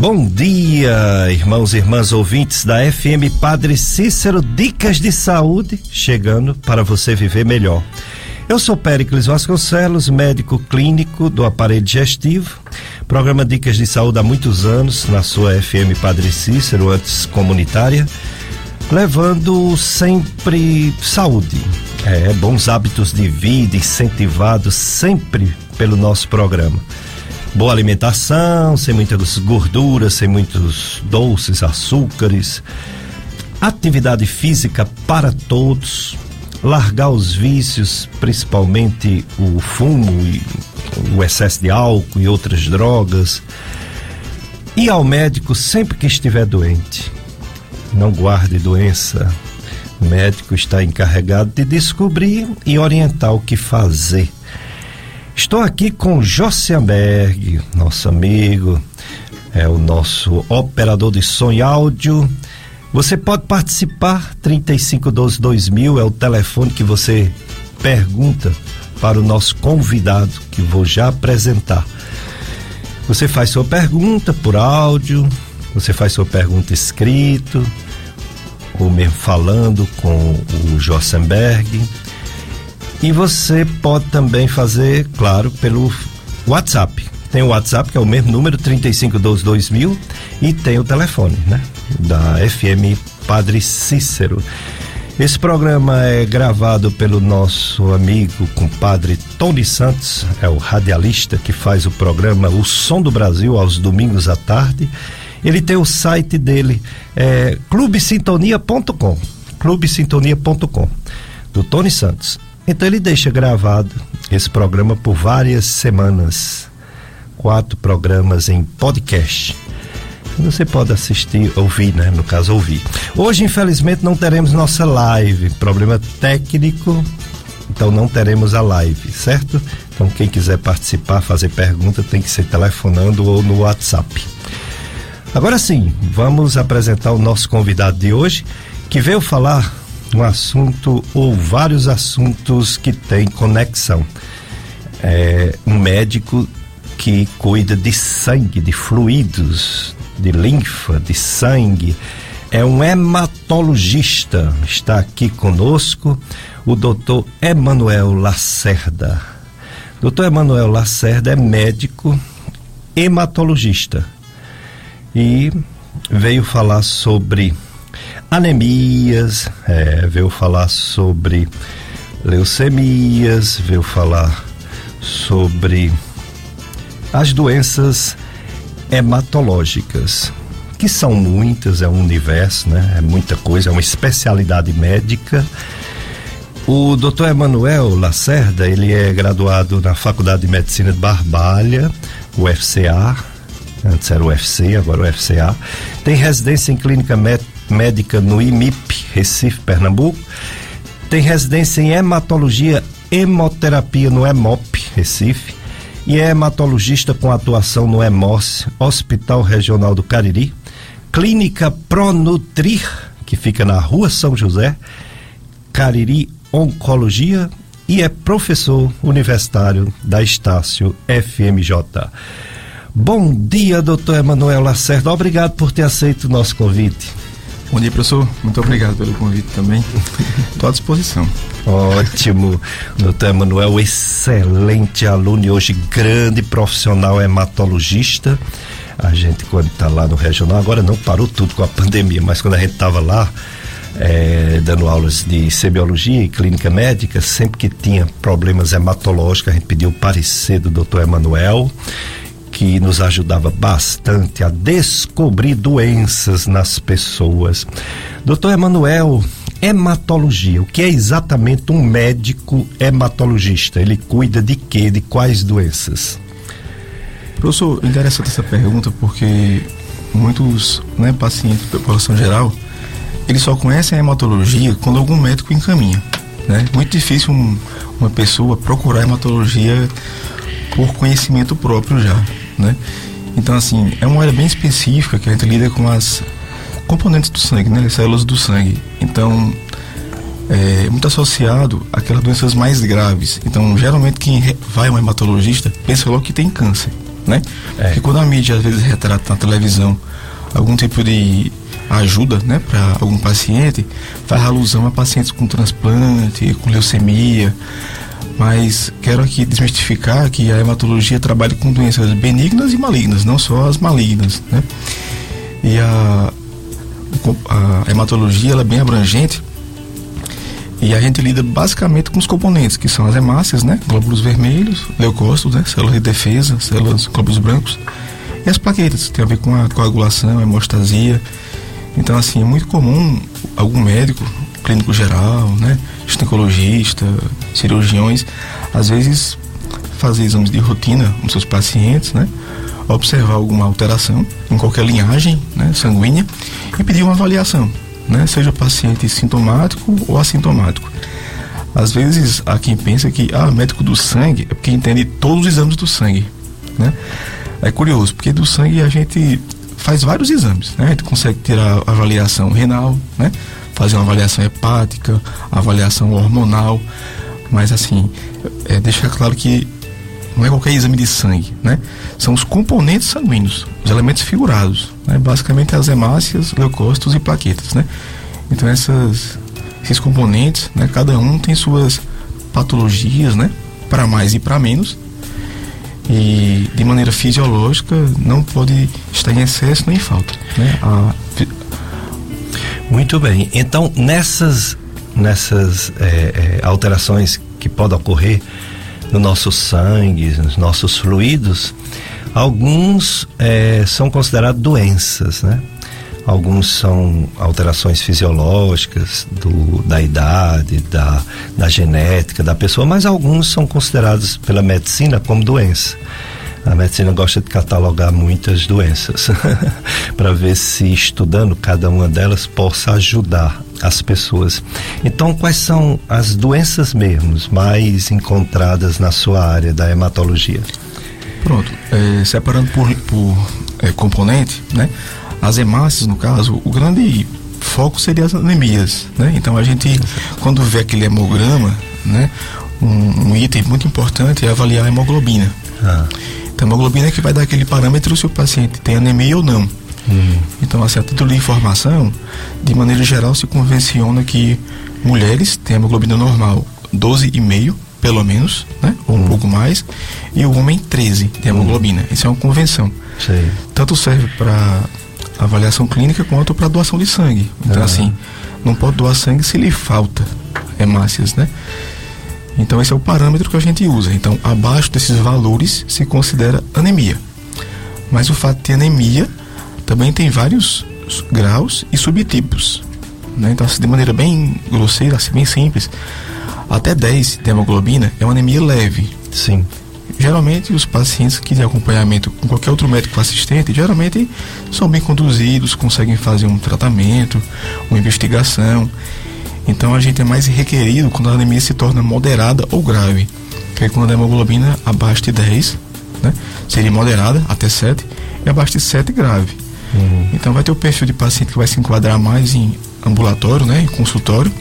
Bom dia, irmãos e irmãs ouvintes da FM Padre Cícero, dicas de saúde chegando para você viver melhor. Eu sou Péricles Vasconcelos, médico clínico do aparelho digestivo. Programa Dicas de Saúde há muitos anos na sua FM Padre Cícero, antes comunitária, levando sempre saúde, é, bons hábitos de vida incentivados sempre pelo nosso programa boa alimentação, sem muitas gorduras, sem muitos doces, açúcares, atividade física para todos, largar os vícios, principalmente o fumo e o excesso de álcool e outras drogas. Ir ao médico sempre que estiver doente. Não guarde doença. O médico está encarregado de descobrir e orientar o que fazer Estou aqui com Jossianberg, nosso amigo, é o nosso operador de som e áudio. Você pode participar, 3512-2000 é o telefone que você pergunta para o nosso convidado, que vou já apresentar. Você faz sua pergunta por áudio, você faz sua pergunta escrito, ou mesmo falando com o Jossenberg. E você pode também fazer, claro, pelo WhatsApp. Tem o WhatsApp, que é o mesmo número, 35122000, e tem o telefone, né? Da FM Padre Cícero. Esse programa é gravado pelo nosso amigo compadre Tony Santos, é o radialista que faz o programa O Som do Brasil aos domingos à tarde. Ele tem o site dele, é clubesintonia.com, clubesintonia.com, do Tony Santos. Então ele deixa gravado esse programa por várias semanas. Quatro programas em podcast. Você pode assistir, ouvir, né? No caso, ouvir. Hoje, infelizmente, não teremos nossa live. Problema técnico, então não teremos a live, certo? Então, quem quiser participar, fazer pergunta, tem que ser telefonando ou no WhatsApp. Agora sim, vamos apresentar o nosso convidado de hoje, que veio falar um assunto ou vários assuntos que têm conexão. É um médico que cuida de sangue, de fluidos, de linfa, de sangue. É um hematologista. Está aqui conosco o doutor Emanuel Lacerda. Doutor Emanuel Lacerda é médico hematologista e veio falar sobre anemias, é, veio falar sobre leucemias, veio falar sobre as doenças hematológicas, que são muitas, é um universo, né? É muita coisa, é uma especialidade médica. O Dr. Emanuel Lacerda, ele é graduado na Faculdade de Medicina de Barbalha, UFCA, antes era UFC, agora o UFCA. Tem residência em clínica médica médica no IMIP, Recife, Pernambuco. Tem residência em hematologia, hemoterapia no EMOP, Recife. E é hematologista com atuação no EMOS, Hospital Regional do Cariri. Clínica Pronutrir, que fica na Rua São José, Cariri Oncologia. E é professor universitário da Estácio FMJ. Bom dia, doutor Emanuel Lacerda. Obrigado por ter aceito o nosso convite. Bom dia, professor. Muito obrigado pelo convite também. Estou à disposição. Ótimo. Doutor Emanuel, excelente aluno e hoje grande profissional hematologista. A gente, quando está lá no regional, agora não parou tudo com a pandemia, mas quando a gente estava lá, é, dando aulas de semiologia e clínica médica, sempre que tinha problemas hematológicos, a gente pediu o parecer do doutor Emanuel que nos ajudava bastante a descobrir doenças nas pessoas. Doutor Emanuel, hematologia, o que é exatamente um médico hematologista? Ele cuida de quê? De quais doenças? Professor, interessante essa pergunta porque muitos né, pacientes da população geral eles só conhecem a hematologia quando algum médico encaminha. Né? Muito difícil um, uma pessoa procurar hematologia por conhecimento próprio já né? Então, assim, é uma área bem específica que a gente lida com as componentes do sangue, né? As células do sangue. Então, é muito associado àquelas doenças mais graves. Então, geralmente, quem vai a um hematologista pensa logo que tem câncer, né? É. Porque quando a mídia às vezes retrata na televisão algum tipo de ajuda, né, para algum paciente, faz alusão a pacientes com transplante, com leucemia, mas quero aqui desmistificar que a hematologia trabalha com doenças benignas e malignas, não só as malignas, né? E a, a hematologia ela é bem abrangente e a gente lida basicamente com os componentes, que são as hemácias, né? Glóbulos vermelhos, leucócitos, né? Células de defesa, células, glóbulos brancos. E as plaquetas, que tem a ver com a coagulação, a hemostasia. Então, assim, é muito comum algum médico, clínico geral, né? Ginecologista, cirurgiões, às vezes fazer exames de rotina com seus pacientes, né? Observar alguma alteração em qualquer linhagem né, sanguínea e pedir uma avaliação né? Seja paciente sintomático ou assintomático. Às vezes há quem pensa que ah, médico do sangue é porque entende todos os exames do sangue, né? É curioso, porque do sangue a gente faz vários exames, né? A gente consegue tirar avaliação renal, né? Fazer uma avaliação hepática, avaliação hormonal, mas assim, é, deixar claro que não é qualquer exame de sangue, né? São os componentes sanguíneos, os elementos figurados, né? basicamente as hemácias, leucócitos e plaquetas, né? Então essas, esses componentes, né? Cada um tem suas patologias, né? Para mais e para menos. E de maneira fisiológica não pode estar em excesso nem em falta, né? A... Muito bem. Então nessas nessas é, é, alterações que podem ocorrer no nosso sangue, nos nossos fluidos, alguns é, são considerados doenças, né? Alguns são alterações fisiológicas do, da idade, da, da genética da pessoa, mas alguns são considerados pela medicina como doença. A medicina gosta de catalogar muitas doenças para ver se estudando cada uma delas possa ajudar as pessoas. Então, quais são as doenças mesmo mais encontradas na sua área da hematologia? Pronto, é, separando por, por é, componente, né? As hemácias, no caso, o grande foco seria as anemias, né? Então a gente, quando vê aquele hemograma, né? Um, um item muito importante é avaliar a hemoglobina. Ah. Então, a hemoglobina é que vai dar aquele parâmetro se o paciente tem anemia ou não. Hum. Então, assim, a título de informação, de maneira geral, se convenciona que mulheres têm hemoglobina normal 12,5, pelo menos, né? Ou um hum. pouco mais, e o homem 13 de hemoglobina. Hum. Isso é uma convenção. Sei. Tanto serve para avaliação clínica quanto para doação de sangue. Então, ah. assim, não pode doar sangue se lhe falta hemácias, né? Então esse é o parâmetro que a gente usa. Então abaixo desses valores se considera anemia. Mas o fato de ter anemia também tem vários graus e subtipos. Né? Então assim, de maneira bem grosseira, assim, bem simples, até 10 de hemoglobina é uma anemia leve. Sim. Geralmente os pacientes que têm acompanhamento com qualquer outro médico assistente, geralmente são bem conduzidos, conseguem fazer um tratamento, uma investigação. Então a gente é mais requerido quando a anemia se torna moderada ou grave. Que é quando a hemoglobina abaixo de 10, né? Seria moderada até 7 e abaixo de 7 grave. Uhum. Então vai ter o perfil de paciente que vai se enquadrar mais em ambulatório, né? Em consultório,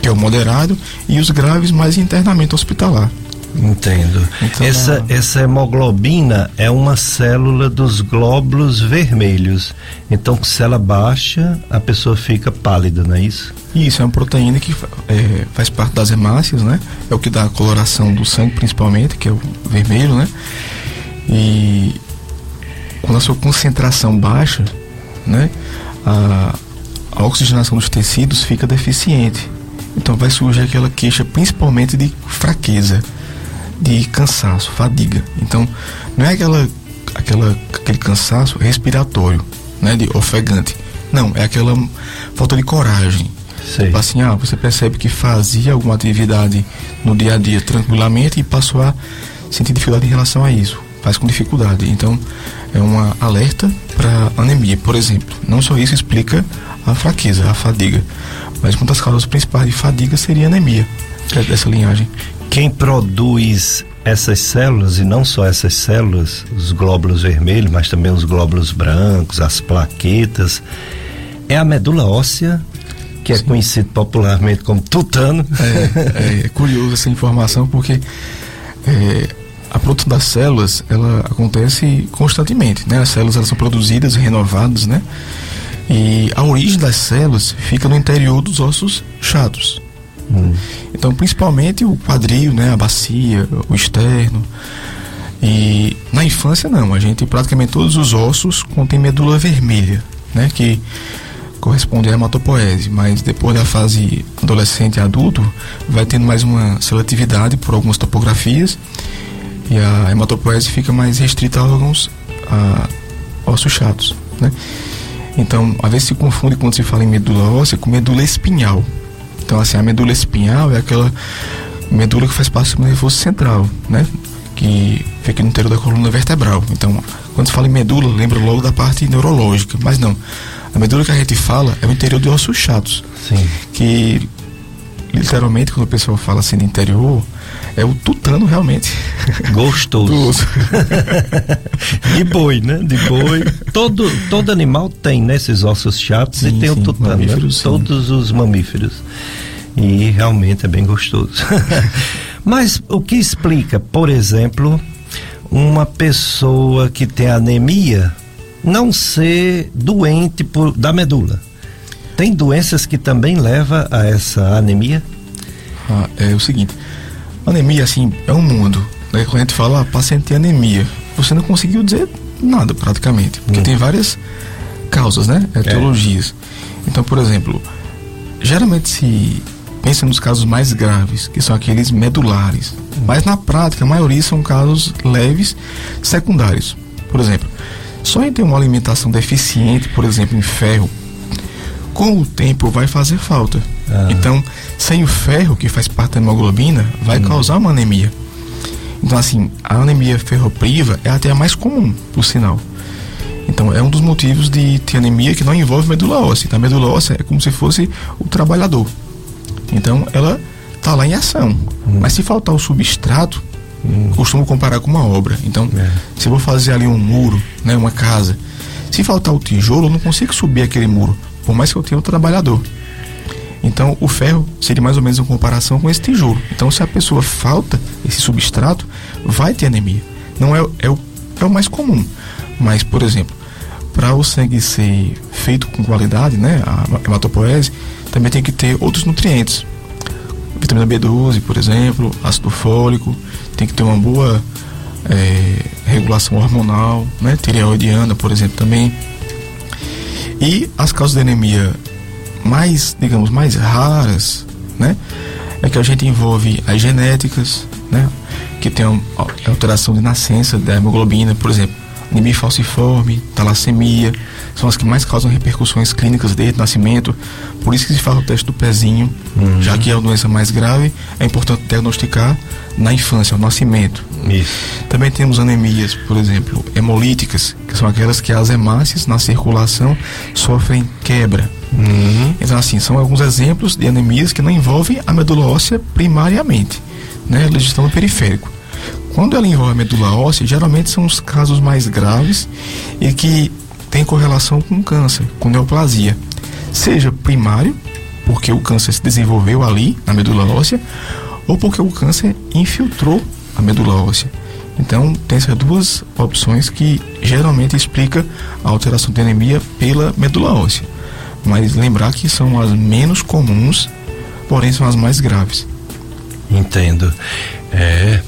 que é o moderado, e os graves mais em internamento hospitalar. Entendo. Então, essa, essa hemoglobina é uma célula dos glóbulos vermelhos. Então, se ela baixa, a pessoa fica pálida, não é isso? Isso, é uma proteína que é, faz parte das hemácias, né? É o que dá a coloração do sangue, principalmente, que é o vermelho, né? E quando a sua concentração baixa, né? A, a oxigenação dos tecidos fica deficiente. Então vai surgir aquela queixa principalmente de fraqueza de cansaço, fadiga. Então, não é aquela, aquela, aquele cansaço respiratório, né, de ofegante. Não, é aquela falta de coragem. Sei. Tipo assim, ah, você percebe que fazia alguma atividade no dia a dia tranquilamente e passou a sentir dificuldade em relação a isso. Faz com dificuldade. Então, é uma alerta para anemia, por exemplo. Não só isso explica a fraqueza, a fadiga. Mas uma das causas principais de fadiga seria anemia é dessa linhagem quem produz essas células, e não só essas células, os glóbulos vermelhos, mas também os glóbulos brancos, as plaquetas, é a medula óssea, que é Sim. conhecido popularmente como tutano. É, é, é, curioso essa informação porque é, a produção das células, ela acontece constantemente, né? As células elas são produzidas, renovadas, né? E a origem das células fica no interior dos ossos chatos. Então, principalmente o quadril, né? A bacia, o externo. E na infância não, a gente praticamente todos os ossos contêm medula vermelha, né? Que corresponde à hematopoese, mas depois da fase adolescente e adulto, vai tendo mais uma seletividade por algumas topografias e a hematopoese fica mais restrita a órgãos a ossos chatos, né? Então, às vezes se confunde quando se fala em medula óssea com medula espinhal. Então, assim, a medula espinhal é aquela medula que faz parte do nervoso central, né? Que fica no interior da coluna vertebral. Então, quando se fala em medula, lembra logo da parte neurológica, mas não. A medula que a gente fala é o interior de ossos chatos. Sim. Que literalmente quando o pessoal fala assim de interior, é o tutano realmente. Gostoso. de boi, né? De boi. Todo, todo animal tem, né? Esses ossos chatos sim, e tem sim, o tutano, né? Todos os mamíferos. E realmente é bem gostoso. Mas o que explica, por exemplo, uma pessoa que tem anemia não ser doente por, da medula? Tem doenças que também levam a essa anemia? Ah, é o seguinte, anemia assim é um mundo. Né? Quando a gente fala ah, paciente tem anemia, você não conseguiu dizer nada praticamente, porque hum. tem várias causas, né? Etiologias. É. Então, por exemplo, geralmente se pensa nos casos mais graves, que são aqueles medulares, mas na prática a maioria são casos leves secundários. Por exemplo, só em ter uma alimentação deficiente, por exemplo, em ferro, com o tempo vai fazer falta. Ah. Então, sem o ferro, que faz parte da hemoglobina, vai hum. causar uma anemia. Então, assim, a anemia ferropriva é até a mais comum, por sinal. Então, é um dos motivos de ter anemia que não envolve medula óssea. Então, a medula óssea é como se fosse o trabalhador. Então, ela está lá em ação. Hum. Mas se faltar o substrato, hum. costumo comparar com uma obra. Então, é. se eu vou fazer ali um muro, né, uma casa, se faltar o tijolo, eu não consigo subir aquele muro por mais que eu tenha o trabalhador. Então, o ferro seria mais ou menos em comparação com esse tijolo. Então, se a pessoa falta esse substrato, vai ter anemia. Não é, é, o, é o mais comum. Mas, por exemplo, para o sangue ser feito com qualidade, né, a hematopoese, também tem que ter outros nutrientes. Vitamina B12, por exemplo, ácido fólico, tem que ter uma boa é, regulação hormonal, né, tireoidiana, por exemplo, também e as causas de anemia mais, digamos, mais raras, né? É que a gente envolve as genéticas, né? Que tem uma alteração de nascença da hemoglobina, por exemplo, anemia falciforme, talassemia, são as que mais causam repercussões clínicas desde o nascimento. Por isso que se faz o teste do pezinho, uhum. já que é uma doença mais grave, é importante diagnosticar na infância, no nascimento. Isso. Também temos anemias, por exemplo, hemolíticas, que são aquelas que as hemácias na circulação sofrem quebra. Uhum. Então, assim, são alguns exemplos de anemias que não envolvem a medula óssea primariamente, né? Eles estão no periférico. Quando ela envolve a medula óssea, geralmente são os casos mais graves e que tem correlação com câncer, com neoplasia. Seja primário, porque o câncer se desenvolveu ali na medula óssea, ou porque o câncer infiltrou a medula óssea. Então, tem essas duas opções que geralmente explica a alteração de anemia pela medula óssea. Mas lembrar que são as menos comuns, porém são as mais graves. Entendo. É,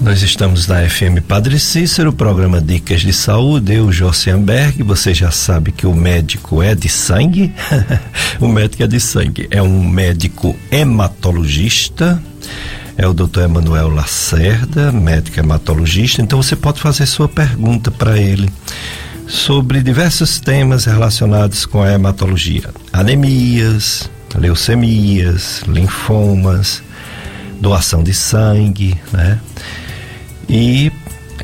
nós estamos na FM Padre Cícero, programa Dicas de Saúde. Eu, Jossenberg, você já sabe que o médico é de sangue. o médico é de sangue. É um médico hematologista. É o doutor Emanuel Lacerda, médico hematologista. Então você pode fazer sua pergunta para ele sobre diversos temas relacionados com a hematologia: anemias, leucemias, linfomas, doação de sangue, né? E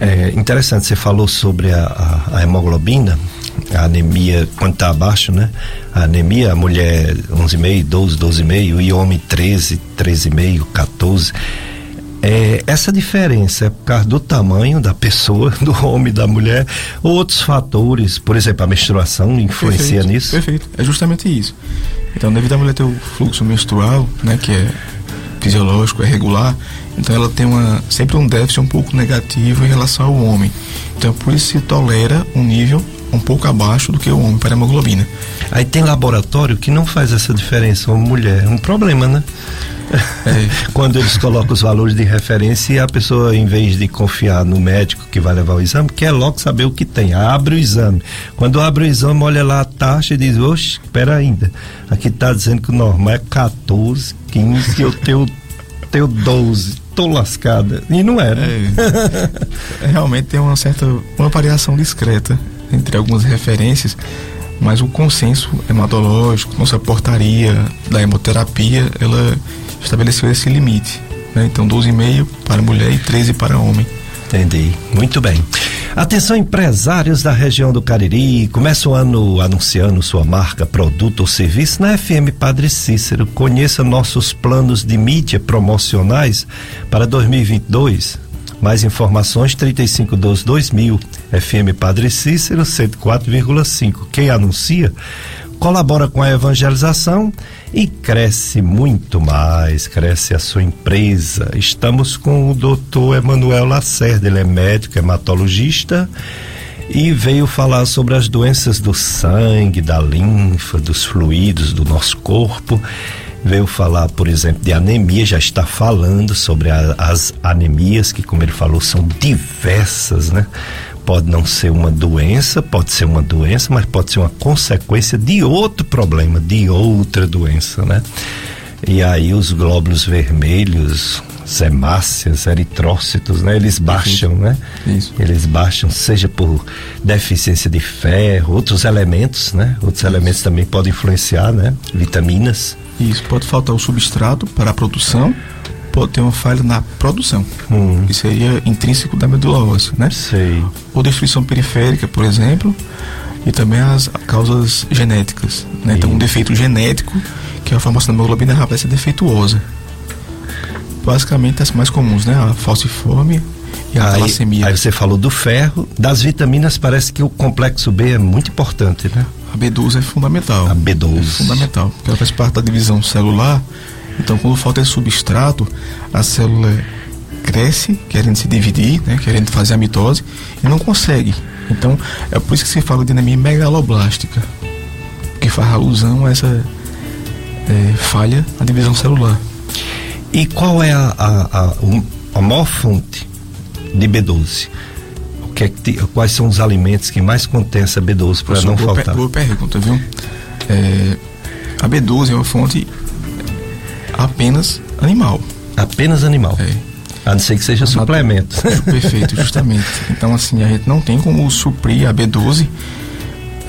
é interessante, você falou sobre a, a, a hemoglobina, a anemia, quando está abaixo, né? A anemia, a mulher 11,5, 12, 12,5 e homem 13, 13,5, 14. É, essa diferença é por causa do tamanho da pessoa, do homem, da mulher, ou outros fatores, por exemplo, a menstruação influencia perfeito, nisso? Perfeito, é justamente isso. Então, devido à mulher ter o fluxo menstrual, né, que é fisiológico, é regular, Então ela tem uma, sempre um déficit um pouco negativo em relação ao homem. Então por isso se tolera um nível um pouco abaixo do que o homem para a hemoglobina. Aí tem laboratório que não faz essa diferença, uma mulher. É um problema, né? É. Quando eles colocam os valores de referência e a pessoa, em vez de confiar no médico que vai levar o exame, quer logo saber o que tem. Abre o exame. Quando abre o exame, olha lá a taxa e diz: Oxe, espera ainda. Aqui está dizendo que o normal é 14, 15, eu tenho, tenho 12 tô lascada. E não era. É, realmente tem uma certa uma variação discreta entre algumas referências, mas o consenso hematológico, nossa portaria da hemoterapia, ela estabeleceu esse limite. Né? Então 12,5 para mulher e 13 para homem. Entendi. Muito bem. Atenção, empresários da região do Cariri. Começa o ano anunciando sua marca, produto ou serviço na FM Padre Cícero. Conheça nossos planos de mídia promocionais para 2022. Mais informações 3512 2000 FM Padre Cícero 104,5. Quem anuncia colabora com a evangelização e cresce muito mais, cresce a sua empresa. Estamos com o doutor Emanuel Lacerda, ele é médico, hematologista e veio falar sobre as doenças do sangue, da linfa, dos fluidos do nosso corpo veio falar, por exemplo, de anemia, já está falando sobre a, as anemias, que, como ele falou, são diversas, né? Pode não ser uma doença, pode ser uma doença, mas pode ser uma consequência de outro problema, de outra doença, né? E aí os glóbulos vermelhos, hemácias, eritrócitos, né? Eles baixam, né? Isso. Eles baixam, seja por deficiência de ferro, outros elementos, né? Outros Isso. elementos também podem influenciar, né? Vitaminas. Isso, pode faltar o substrato para a produção, pode ter uma falha na produção, hum. que seria intrínseco da medula óssea, né? Sei. Ou destruição periférica, por exemplo, e também as causas genéticas, né? Então, um defeito genético, que é a formação da hemoglobina vai ser defeituosa. Basicamente, as mais comuns, né? A falciforme e a aí, Aí você falou do ferro, das vitaminas, parece que o complexo B é muito importante, né? A B12 é fundamental. A B12. É fundamental, porque ela faz parte da divisão celular. Então, quando falta esse substrato, a célula cresce, querendo se dividir, né, querendo fazer a mitose, e não consegue. Então, é por isso que se fala de anemia megaloblástica, que faz alusão a essa é, falha na divisão celular. E qual é a, a, a, a maior fonte de B12? que é que, quais são os alimentos que mais contêm essa B12 para não boa faltar? Boa pergunta, viu? É, a B12 é uma fonte apenas animal. Apenas animal? É. A não ser que seja suplemento. Perfeito, justamente. Então, assim, a gente não tem como suprir a B12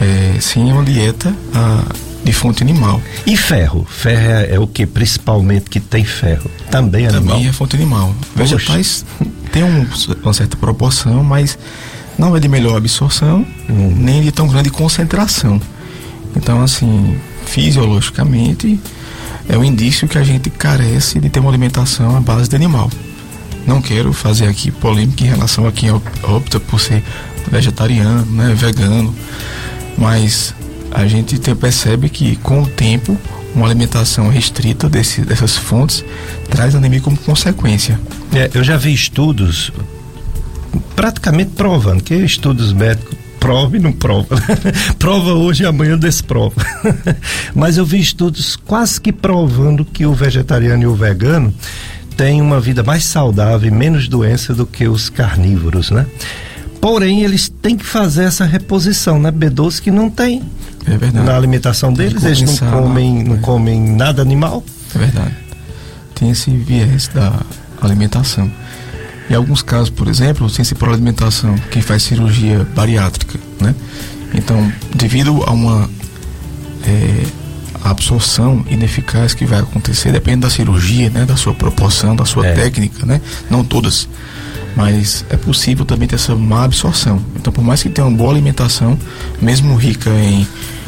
é, sem uma dieta a, de fonte animal. E ferro? Ferro é, é, o que principalmente que tem ferro? Também animal? Também é fonte animal. Vegetais tem um, uma certa proporção, mas não é de melhor absorção, hum. nem de tão grande concentração. Então, assim, fisiologicamente, é um indício que a gente carece de ter uma alimentação à base de animal. Não quero fazer aqui polêmica em relação a quem opta por ser vegetariano, né, vegano, mas a gente percebe que com o tempo uma alimentação restrita desse, dessas fontes traz anemia como consequência. É, eu já vi estudos praticamente provando, que estudos médicos prova e não prova. prova hoje e amanhã desprova. Mas eu vi estudos quase que provando que o vegetariano e o vegano têm uma vida mais saudável e menos doença do que os carnívoros, né? Porém, eles têm que fazer essa reposição, né? B12 que não tem é verdade. na alimentação deles, eles não comem, não, não comem nada animal. É verdade. Tem esse viés da alimentação. Em alguns casos, por exemplo, sem ser por alimentação, quem faz cirurgia bariátrica, né? Então, devido a uma é, absorção ineficaz que vai acontecer, depende da cirurgia, né? Da sua proporção, da sua é. técnica, né? Não todas, mas é possível também ter essa má absorção. Então, por mais que tenha uma boa alimentação, mesmo rica em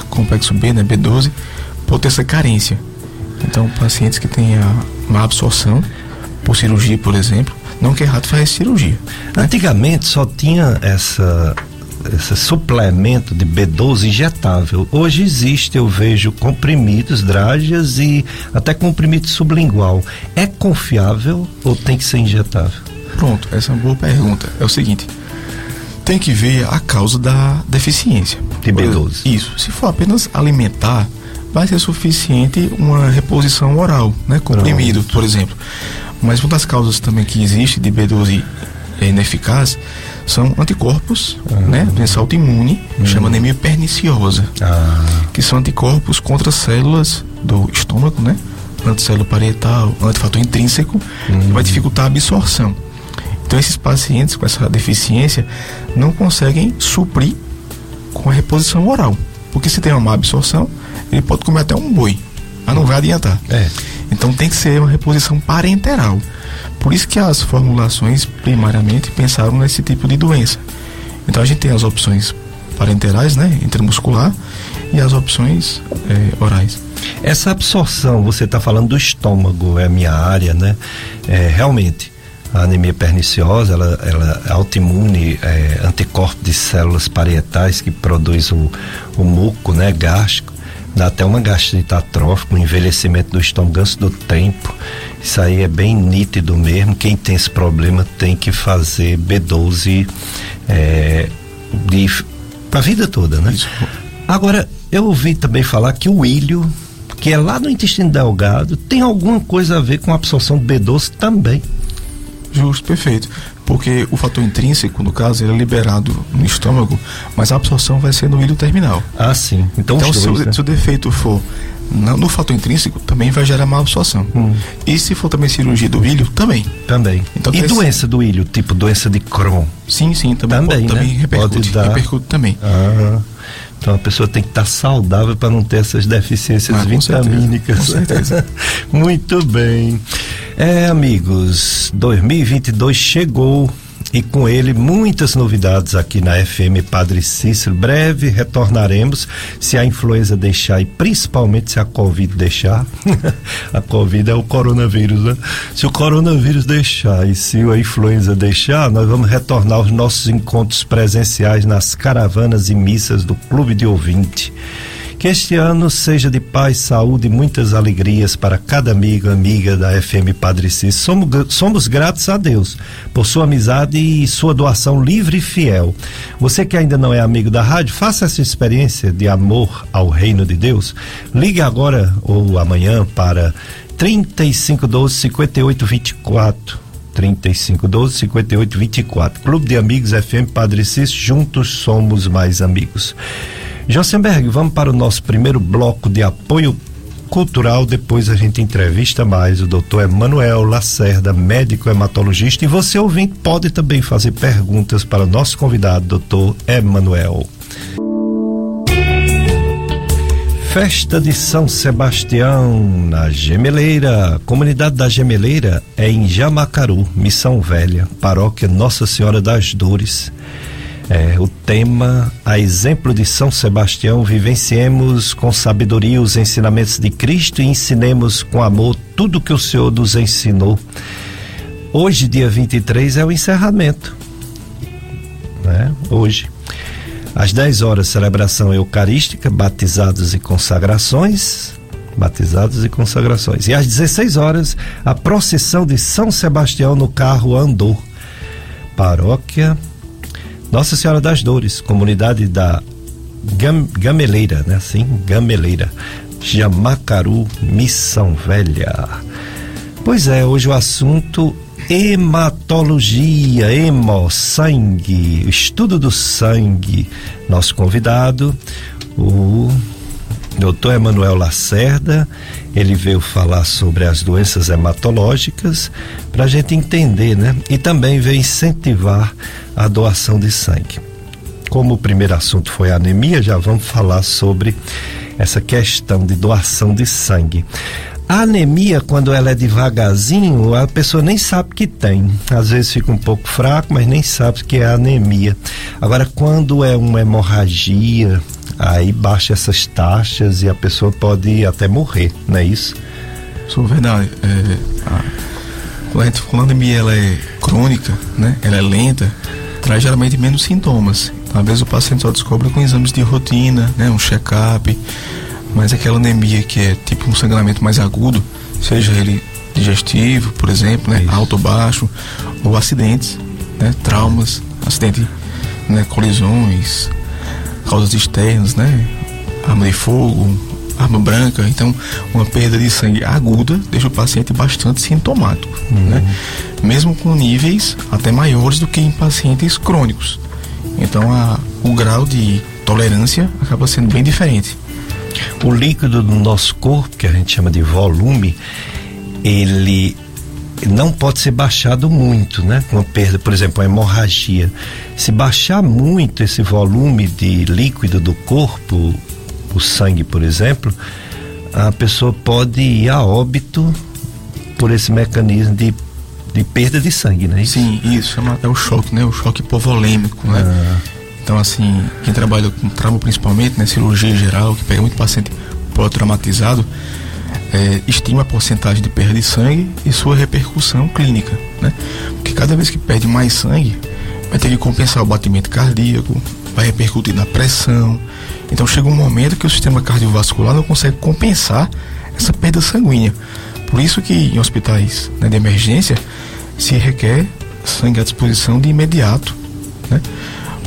complexo B, né, B12, pode ter essa carência. Então, pacientes que têm a má absorção, por cirurgia, por exemplo, não que é errado fazer cirurgia. Né? Antigamente só tinha essa esse suplemento de B12 injetável. Hoje existe, eu vejo comprimidos, drágias e até comprimido sublingual. É confiável ou tem que ser injetável? Pronto, essa é uma boa pergunta. É o seguinte, tem que ver a causa da deficiência. De B12. Isso. Se for apenas alimentar, vai ser suficiente uma reposição oral, né? Comprimido, Pronto. por exemplo. Mas uma das causas também que existe de B12 ineficaz são anticorpos, uhum. né? Doença autoimune, uhum. chama anemia perniciosa, ah. que são anticorpos contra células do estômago, né? Anticélula parietal, antifator intrínseco, uhum. que vai dificultar a absorção. Então esses pacientes com essa deficiência não conseguem suprir com a reposição oral, porque se tem uma má absorção, ele pode comer até um boi, mas não vai adiantar. É. Então tem que ser uma reposição parenteral. Por isso que as formulações primariamente pensaram nesse tipo de doença. Então a gente tem as opções parenterais, né, intramuscular, e as opções é, orais. Essa absorção, você está falando do estômago, é a minha área, né? É, realmente, a anemia perniciosa, ela, ela é autoimune, é, anticorpo de células parietais que produz o, o muco, né, gástrico dá até uma gastrite atrófica, um envelhecimento do estômago antes do tempo. Isso aí é bem nítido mesmo. Quem tem esse problema tem que fazer B12 é, para a vida toda, né? Isso. Agora, eu ouvi também falar que o ilho, que é lá no intestino delgado, tem alguma coisa a ver com a absorção de B12 também. Justo, perfeito porque o fator intrínseco, no caso, ele é liberado no estômago, mas a absorção vai ser no ilho terminal. Ah, sim. Então, então se, o, né? se, o defeito for no, no fator intrínseco, também vai gerar má absorção. Hum. E se for também cirurgia do ilho, também. Também. Então, e doença do ilho, tipo doença de Crohn? Sim, sim, também, também, pode, né? também repercute, pode dar... repercute também. Ah. Então a pessoa tem que estar saudável para não ter essas deficiências ah, vitamínicas. Com certeza. Muito bem. É, amigos, 2022 chegou e com ele muitas novidades aqui na FM Padre Cícero. Breve retornaremos se a influenza deixar e principalmente se a Covid deixar. a Covid é o coronavírus, né? Se o coronavírus deixar e se a influenza deixar, nós vamos retornar aos nossos encontros presenciais nas caravanas e missas do Clube de Ouvinte. Que este ano seja de paz, saúde e muitas alegrias para cada amigo, amiga da FM Padre Cis. Somos, somos gratos a Deus por sua amizade e sua doação livre e fiel. Você que ainda não é amigo da rádio, faça essa experiência de amor ao reino de Deus. Ligue agora ou amanhã para 3512 5824. 3512 5824. Clube de Amigos FM Padre Cis, juntos somos mais amigos. Josenberg, vamos para o nosso primeiro bloco de apoio cultural. Depois a gente entrevista mais o doutor Emanuel Lacerda, médico hematologista. E você, ouvinte, pode também fazer perguntas para o nosso convidado, doutor Emanuel. Festa de São Sebastião na Gemeleira. Comunidade da Gemeleira é em Jamacaru, Missão Velha, paróquia Nossa Senhora das Dores. É, o tema, a exemplo de São Sebastião, vivenciemos com sabedoria os ensinamentos de Cristo e ensinemos com amor tudo que o Senhor nos ensinou. Hoje, dia 23, é o encerramento. Né? Hoje. Às 10 horas, celebração eucarística, batizados e consagrações. Batizados e consagrações. E às 16 horas, a procissão de São Sebastião no carro andou. Paróquia nossa Senhora das Dores, comunidade da Gam, Gameleira, né? Assim, Gameleira, Jamacaru, Missão Velha. Pois é, hoje o assunto hematologia, hemo, sangue, estudo do sangue. Nosso convidado, o doutor Emanuel Lacerda, ele veio falar sobre as doenças hematológicas para a gente entender, né? E também veio incentivar a doação de sangue. Como o primeiro assunto foi a anemia, já vamos falar sobre essa questão de doação de sangue. A anemia, quando ela é devagarzinho, a pessoa nem sabe que tem. Às vezes fica um pouco fraco, mas nem sabe que é anemia. Agora, quando é uma hemorragia, aí baixa essas taxas e a pessoa pode até morrer, não é isso? É verdade. É, a, quando a gente, quando a anemia ela é crônica, né? Ela é lenta, traz geralmente menos sintomas. Às vezes o paciente só descobre com exames de rotina, né, um check-up, mas aquela anemia que é tipo um sangramento mais agudo, seja ele digestivo, por exemplo, né, alto ou baixo, ou acidentes, né, traumas, acidente, né, colisões, causas externas, né, arma de fogo, arma branca, então uma perda de sangue aguda deixa o paciente bastante sintomático, uhum. né? Mesmo com níveis até maiores do que em pacientes crônicos. Então a, o grau de tolerância acaba sendo bem diferente. O líquido do nosso corpo, que a gente chama de volume, ele não pode ser baixado muito, né? Com a perda, por exemplo, a hemorragia. Se baixar muito esse volume de líquido do corpo, o sangue, por exemplo, a pessoa pode ir a óbito por esse mecanismo de, de perda de sangue, né? Sim, isso é, o choque, né? O choque hipovolêmico, né? Ah. Então, assim, quem trabalha com trauma principalmente, né? Cirurgia geral, que pega muito paciente pós-traumatizado, é, estima a porcentagem de perda de sangue e sua repercussão clínica, né? Porque cada vez que perde mais sangue, vai ter que compensar o batimento cardíaco, vai repercutir na pressão. Então chega um momento que o sistema cardiovascular não consegue compensar essa perda sanguínea. Por isso que em hospitais né, de emergência se requer sangue à disposição de imediato, né?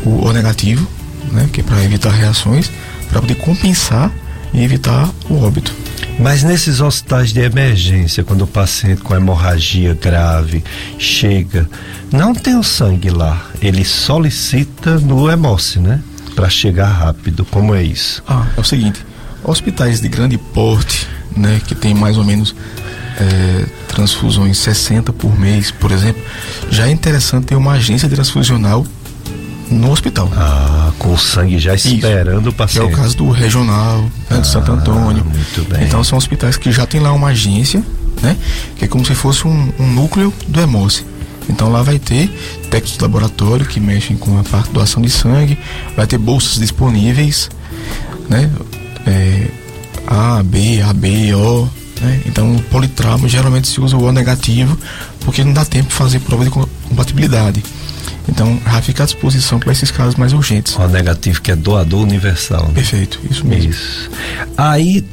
o O negativo, né, que é para evitar reações, para poder compensar e evitar o óbito. Mas nesses hospitais de emergência, quando o paciente com hemorragia grave chega, não tem o sangue lá, ele solicita no hemócio, né? Para chegar rápido. Como é isso? Ah, é o seguinte: hospitais de grande porte, né, que tem mais ou menos é, transfusões 60 por mês, por exemplo, já é interessante ter uma agência transfusional no hospital. Ah, com o sangue já esperando Isso, o paciente. Que é o caso do regional, né, ah, Santo Antônio. Muito bem. Então são hospitais que já tem lá uma agência, né? Que é como se fosse um, um núcleo do hemose. Então lá vai ter técnicos de laboratório que mexem com a parte doação de sangue, vai ter bolsas disponíveis, né? É, a, B, AB, O, né? Então o politrauma geralmente se usa o O negativo porque não dá tempo de fazer prova de compatibilidade. Então, já fica à disposição para esses casos mais urgentes. O negativo que é doador universal. Né? Perfeito, isso mesmo. Isso. Aí,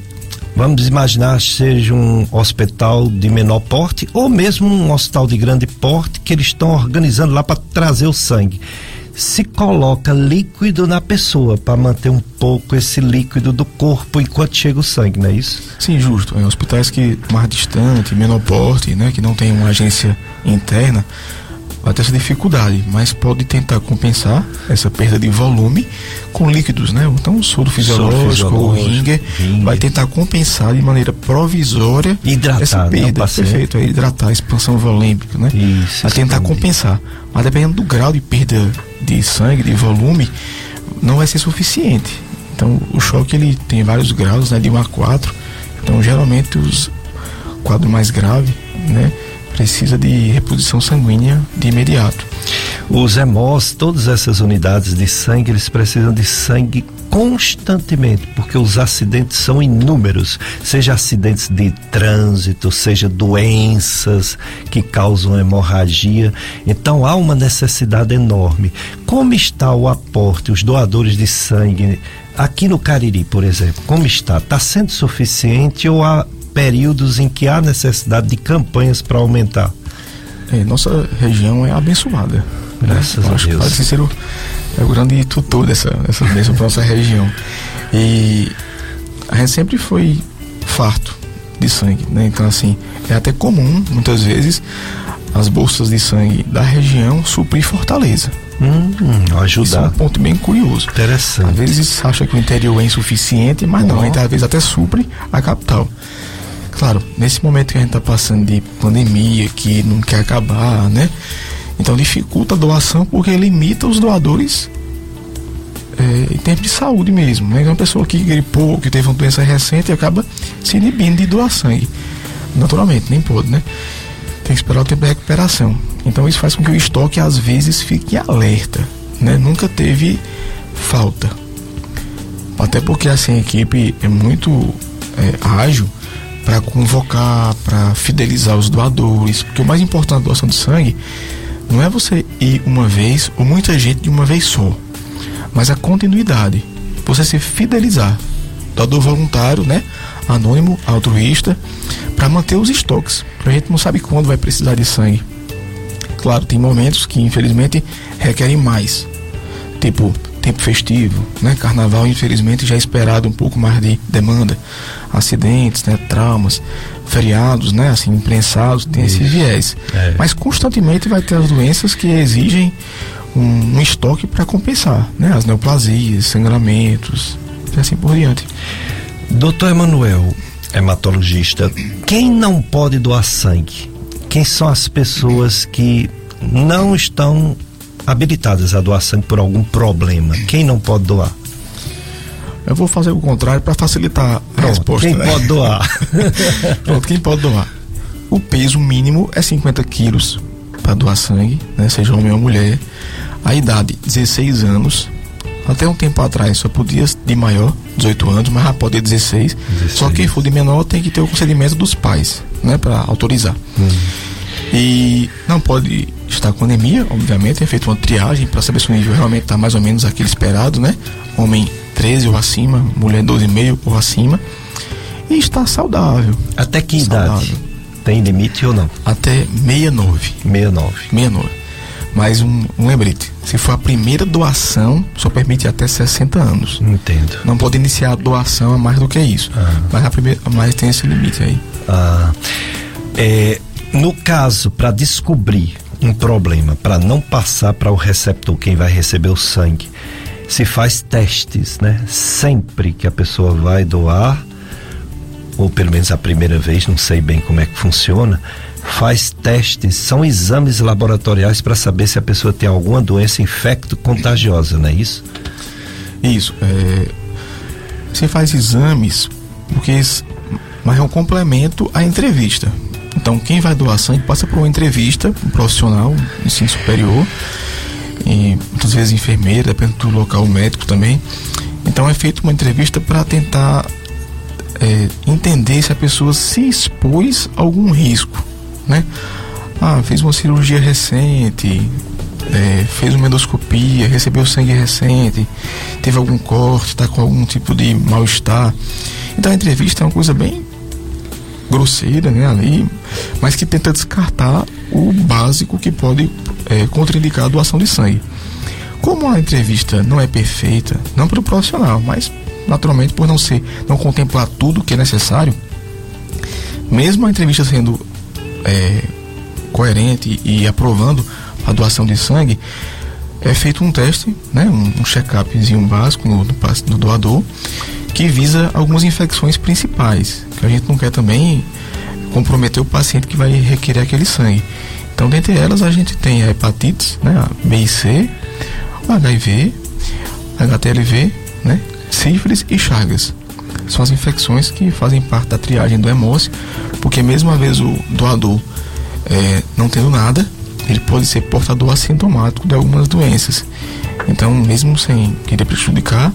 vamos imaginar seja um hospital de menor porte ou mesmo um hospital de grande porte que eles estão organizando lá para trazer o sangue. Se coloca líquido na pessoa para manter um pouco esse líquido do corpo enquanto chega o sangue, não é isso? Sim, justo. Em hospitais que mais distante, menor porte, né, que não tem uma agência interna, vai ter essa dificuldade, mas pode tentar compensar essa perda de volume com líquidos, né? Então o soro fisiológico, o ringer, vai tentar compensar de maneira provisória hidratar, essa né, perda. Né, Perfeito, é hidratar a expansão volêmica, né? Isso, vai tentar compensar. Mas dependendo do grau de perda de sangue, de volume, não vai ser suficiente. Então o choque ele tem vários graus, né? De 1 a 4. Então geralmente os quadro mais grave, né? Precisa de reposição sanguínea de imediato. Os hemós, todas essas unidades de sangue, eles precisam de sangue constantemente, porque os acidentes são inúmeros, seja acidentes de trânsito, seja doenças que causam hemorragia. Então há uma necessidade enorme. Como está o aporte, os doadores de sangue aqui no Cariri, por exemplo? Como está? Está sendo suficiente ou há períodos em que há necessidade de campanhas para aumentar? É, nossa região é abençoada. Né? Graças né? a Deus. Padre Cícero é o grande tutor dessa, dessa bênção para nossa região. E a gente sempre foi farto de sangue, né? Então, assim, é até comum, muitas vezes, as bolsas de sangue da região suprir Fortaleza. Hum, ajudar. Isso é um ponto bem curioso. Interessante. Às vezes acha que o interior é insuficiente, mas não, então, às vezes até supre a capital. Claro, nesse momento que a gente está passando de pandemia, que não quer acabar, né? Então dificulta a doação porque limita os doadores é, em termos de saúde mesmo. Né? Uma pessoa que gripou, que teve uma doença recente, acaba se inibindo de doar sangue. Naturalmente, nem pode, né? Tem que esperar o tempo de recuperação. Então isso faz com que o estoque às vezes fique alerta, né? Nunca teve falta. Até porque assim a equipe é muito é, ágil para convocar, para fidelizar os doadores, porque o mais importante da doação de sangue não é você ir uma vez ou muita gente de uma vez só. mas a continuidade. Você se fidelizar. Doador voluntário, né? Anônimo, altruísta, para manter os estoques. A gente não sabe quando vai precisar de sangue. Claro, tem momentos que infelizmente requerem mais. Tipo, tempo festivo, né? Carnaval, infelizmente, já é esperado um pouco mais de demanda. Acidentes, né? Traumas, feriados, né? Assim, imprensados, tem Isso. esse viés. É. Mas constantemente vai ter as doenças que exigem um, um estoque para compensar, né? As neoplasias, sangramentos, e assim por diante. Doutor Emanuel, hematologista, quem não pode doar sangue? Quem são as pessoas que não estão habilitadas a doar sangue por algum problema? Quem não pode doar? Eu vou fazer o contrário para facilitar a Pronto, resposta. Quem né? pode doar? Pronto, quem pode doar? O peso mínimo é 50 quilos para doar sangue, né? Seja homem ou mulher. A idade, 16 anos. Até um tempo atrás só podia de maior, 18 anos, mas já pode 16. 16. Só quem for de menor tem que ter o conselhamento dos pais, né? Para autorizar. Hum. E não pode estar com anemia, obviamente, é feita uma triagem para saber se o nível realmente está mais ou menos aquele esperado, né? Homem 13 ou acima, mulher 12,5 ou acima. E está saudável. Até que saudável. idade? Tem limite ou não? Até 69. 69. 69. Mas um, um lembrete, se for a primeira doação, só permite até 60 anos. Entendo. Não pode iniciar a doação a mais do que isso. Ah. Mas a primeira, mas tem esse limite aí. Ah. É, no caso, para descobrir um problema, para não passar para o receptor, quem vai receber o sangue, se faz testes, né? Sempre que a pessoa vai doar, ou pelo menos a primeira vez, não sei bem como é que funciona, faz testes, são exames laboratoriais para saber se a pessoa tem alguma doença infecto-contagiosa, não é isso? Isso. É, você faz exames porque mas é um complemento à entrevista. Então, quem vai doar sangue passa por uma entrevista, um profissional, um ensino superior, e muitas vezes enfermeira, depende do local médico também. Então, é feita uma entrevista para tentar é, entender se a pessoa se expôs a algum risco, né? Ah, fez uma cirurgia recente, é, fez uma endoscopia, recebeu sangue recente, teve algum corte, está com algum tipo de mal-estar. Então a entrevista é uma coisa bem grosseira, né, ali, mas que tenta descartar o básico que pode é, contraindicar a doação de sangue. Como a entrevista não é perfeita, não para o profissional, mas naturalmente por não ser, não contemplar tudo que é necessário, mesmo a entrevista sendo é, coerente e aprovando a doação de sangue, é feito um teste, né, um, um check-upzinho básico no, no, no doador, que visa algumas infecções principais, que a gente não quer também comprometer o paciente que vai requerer aquele sangue. Então, dentre elas, a gente tem a hepatite, né, a B e C, HIV, HTLV, né, sífilis e chagas. São as infecções que fazem parte da triagem do hemose, porque mesmo uma vez o doador é, não tendo nada, ele pode ser portador assintomático de algumas doenças. Então, mesmo sem querer prejudicar,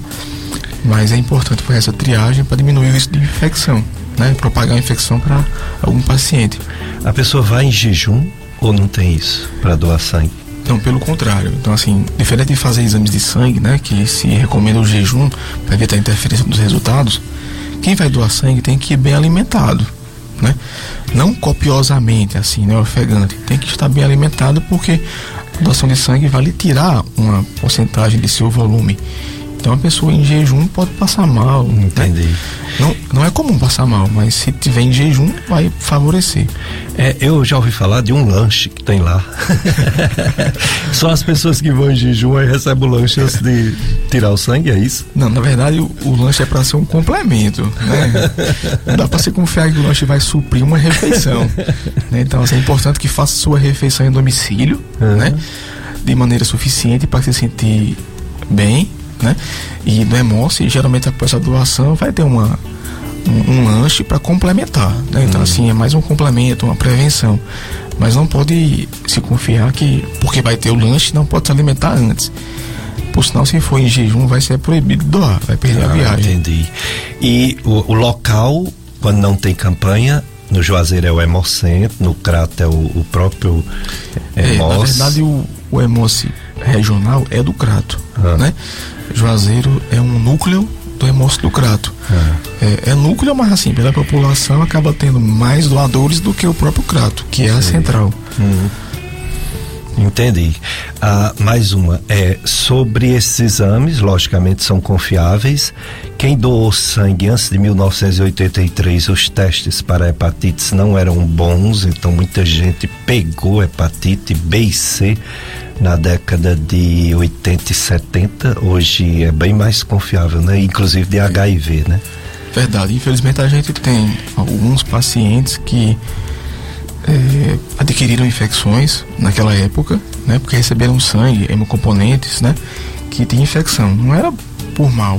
mas é importante fazer essa triagem para diminuir o risco de infecção, né? Propagar a infecção para algum paciente. A pessoa vai em jejum ou não tem isso para doar sangue? Não, pelo contrário. Então, assim, diferente de fazer exames de sangue, né, que se recomenda o jejum para evitar a interferência dos resultados, quem vai doar sangue tem que ir bem alimentado, né? Não copiosamente, assim, né, ofegante. Tem que estar bem alimentado porque a doação de sangue vai lhe tirar uma porcentagem de seu volume. Então a pessoa em jejum pode passar mal. Né? Entendi. Né? Não, não é comum passar mal, mas se tiver em jejum, vai favorecer. É, eu já ouvi falar de um lanche que tem lá. Só as pessoas que vão em jejum aí recebem o lanche antes de tirar o sangue, é isso? Não, na verdade o, o lanche é para ser um complemento. Né? Não dá para se confiar que o lanche vai suprir uma refeição. Né? Então assim, é importante que faça sua refeição em domicílio, uhum. né? De maneira suficiente para se sentir bem né? E no Emoce, geralmente após a doação, vai ter uma, um, um lanche para complementar, né? Então, hum. assim, é mais um complemento, uma prevenção. Mas não pode se confiar que, porque vai ter o lanche, não pode se alimentar antes. Por sinal, se for em jejum, vai ser proibido doar, vai perder ah, a viagem. Entendi. E o, o, local, quando não tem campanha, no Juazeiro é o Hemocentro, no Crato é o, o próprio Hemos. É, na verdade, o, o regional é do Crato, ah. né? Juazeiro é um núcleo do hemócito crato. É. É, é. núcleo, mas assim, pela população acaba tendo mais doadores do que o próprio crato, que é a central. Uhum. Entendi. Ah, mais uma. É, sobre esses exames, logicamente são confiáveis. Quem doou sangue antes de 1983, os testes para hepatites não eram bons, então muita gente pegou hepatite B e C na década de 80 e 70. Hoje é bem mais confiável, né? Inclusive de HIV, né? Verdade. Infelizmente a gente tem alguns pacientes que é, adquiriram infecções naquela época, né? Porque receberam sangue, hemocomponentes, né? Que tinha infecção. Não era por mal,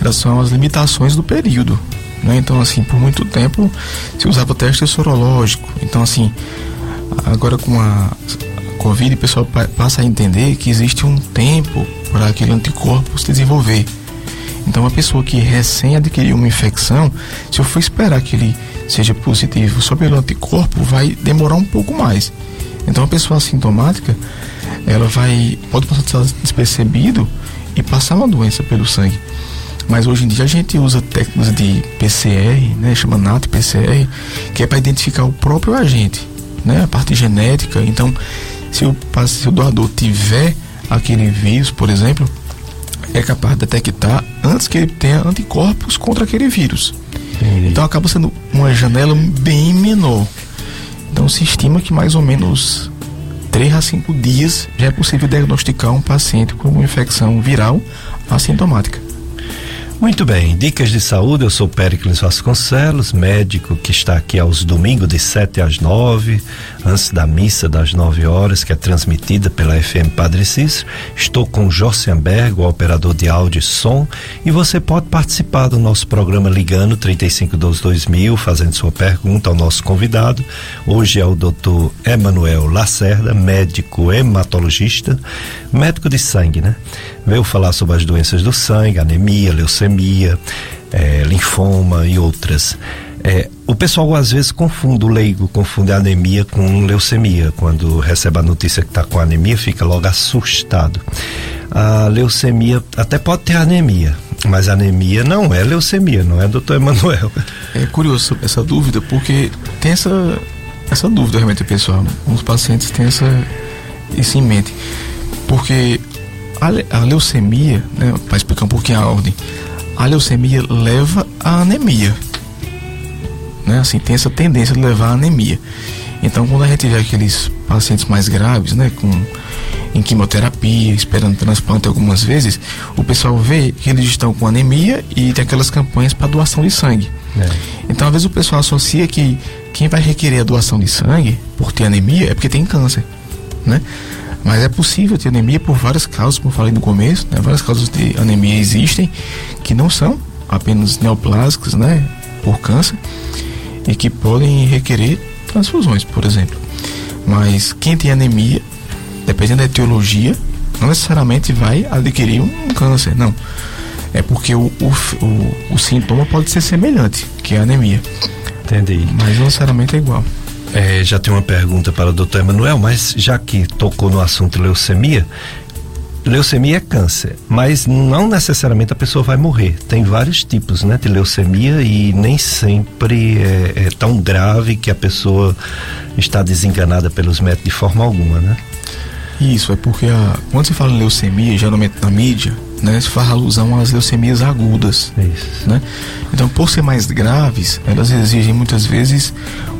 eram só as limitações do período, né? Então, assim, por muito tempo se usava teste sorológico. Então, assim, agora com a Covid, o pessoal passa a entender que existe um tempo para aquele anticorpo se desenvolver. Então, uma pessoa que recém adquiriu uma infecção, se eu for esperar que ele seja positivo só pelo anticorpo, vai demorar um pouco mais. Então, a pessoa assintomática, ela vai pode passar despercebido e passar uma doença pelo sangue. Mas hoje em dia a gente usa técnicas de PCR, né, chama NAT PCR, que é para identificar o próprio agente, né, a parte genética. Então, se o, se o doador tiver aquele vírus, por exemplo, é capaz de detectar antes que ele tenha anticorpos contra aquele vírus. Entendi. Então acaba sendo uma janela bem menor. Então se estima que mais ou menos 3 a 5 dias já é possível diagnosticar um paciente com uma infecção viral assintomática. Muito bem, dicas de saúde, eu sou Péricles Vasconcelos, médico que está aqui aos domingos de 7 às 9, antes da missa das 9 horas, que é transmitida pela FM Padre Cícero. Estou com Jossenberg, o operador de áudio e som, e você pode participar do nosso programa ligando 35122000, fazendo sua pergunta ao nosso convidado. Hoje é o doutor Emanuel Lacerda, médico hematologista, médico de sangue, né? Veio falar sobre as doenças do sangue, anemia, leucemia, é, linfoma e outras. É, o pessoal às vezes confunde, o leigo confunde a anemia com leucemia. Quando recebe a notícia que está com anemia, fica logo assustado. A leucemia até pode ter anemia, mas anemia não é leucemia, não é, doutor Emanuel? É curioso essa dúvida, porque tem essa, essa dúvida realmente, pessoal. Os pacientes têm essa, isso em mente. Porque a, a leucemia, né, para explicar um pouquinho a ordem, a leucemia leva à anemia. Né? Assim, tem essa tendência de levar à anemia. Então, quando a gente vê aqueles pacientes mais graves, né, com em quimioterapia, esperando transplante algumas vezes, o pessoal vê que eles estão com anemia e tem aquelas campanhas para doação de sangue. É. Então, às vezes o pessoal associa que quem vai requerer a doação de sangue por ter anemia é porque tem câncer, né? Mas é possível ter anemia por várias causas, como eu falei no começo, né? Várias causas de anemia existem que não são apenas neoplásicas, né? Por câncer e que podem requerer transfusões, por exemplo. Mas quem tem anemia, dependendo da etiologia, não necessariamente vai adquirir um câncer, não. É porque o, o, o, o sintoma pode ser semelhante, que é a anemia. Entendi. Mas não necessariamente é igual. É, já tem uma pergunta para o doutor Emanuel, mas já que tocou no assunto leucemia, leucemia é câncer, mas não necessariamente a pessoa vai morrer. Tem vários tipos, né, de leucemia e nem sempre é, é tão grave que a pessoa está desenganada pelos médicos de forma alguma, né? Isso, é porque a, quando se fala em leucemia, geralmente na mídia, né, se faz alusão às leucemias agudas. Isso. Né? Então, por ser mais graves, elas exigem muitas vezes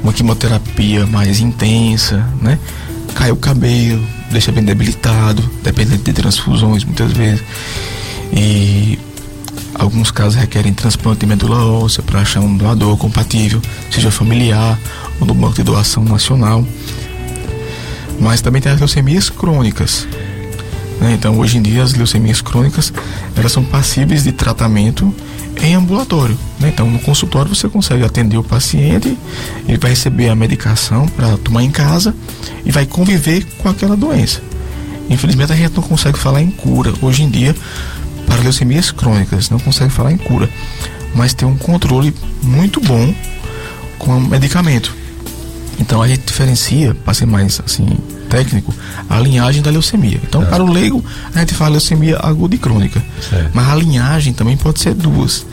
uma quimioterapia mais intensa, né? Cai o cabelo, deixa bem debilitado, dependendo de transfusões muitas vezes. E alguns casos requerem transplante de medula óssea para achar um doador compatível, seja familiar ou no banco de doação nacional. Mas também tem as leucemias crônicas, né? Então, hoje em dia, as leucemias crônicas elas são passíveis de tratamento em ambulatório. Né? Então, no consultório você consegue atender o paciente, ele vai receber a medicação para tomar em casa e vai conviver com aquela doença. Infelizmente, a gente não consegue falar em cura hoje em dia para leucemias crônicas, não consegue falar em cura, mas tem um controle muito bom com o medicamento. Então a gente diferencia, para ser mais assim técnico, a linhagem da leucemia. Então, ah. para o leigo, a gente fala leucemia aguda e crônica. Certo. Mas a linhagem também pode ser duas,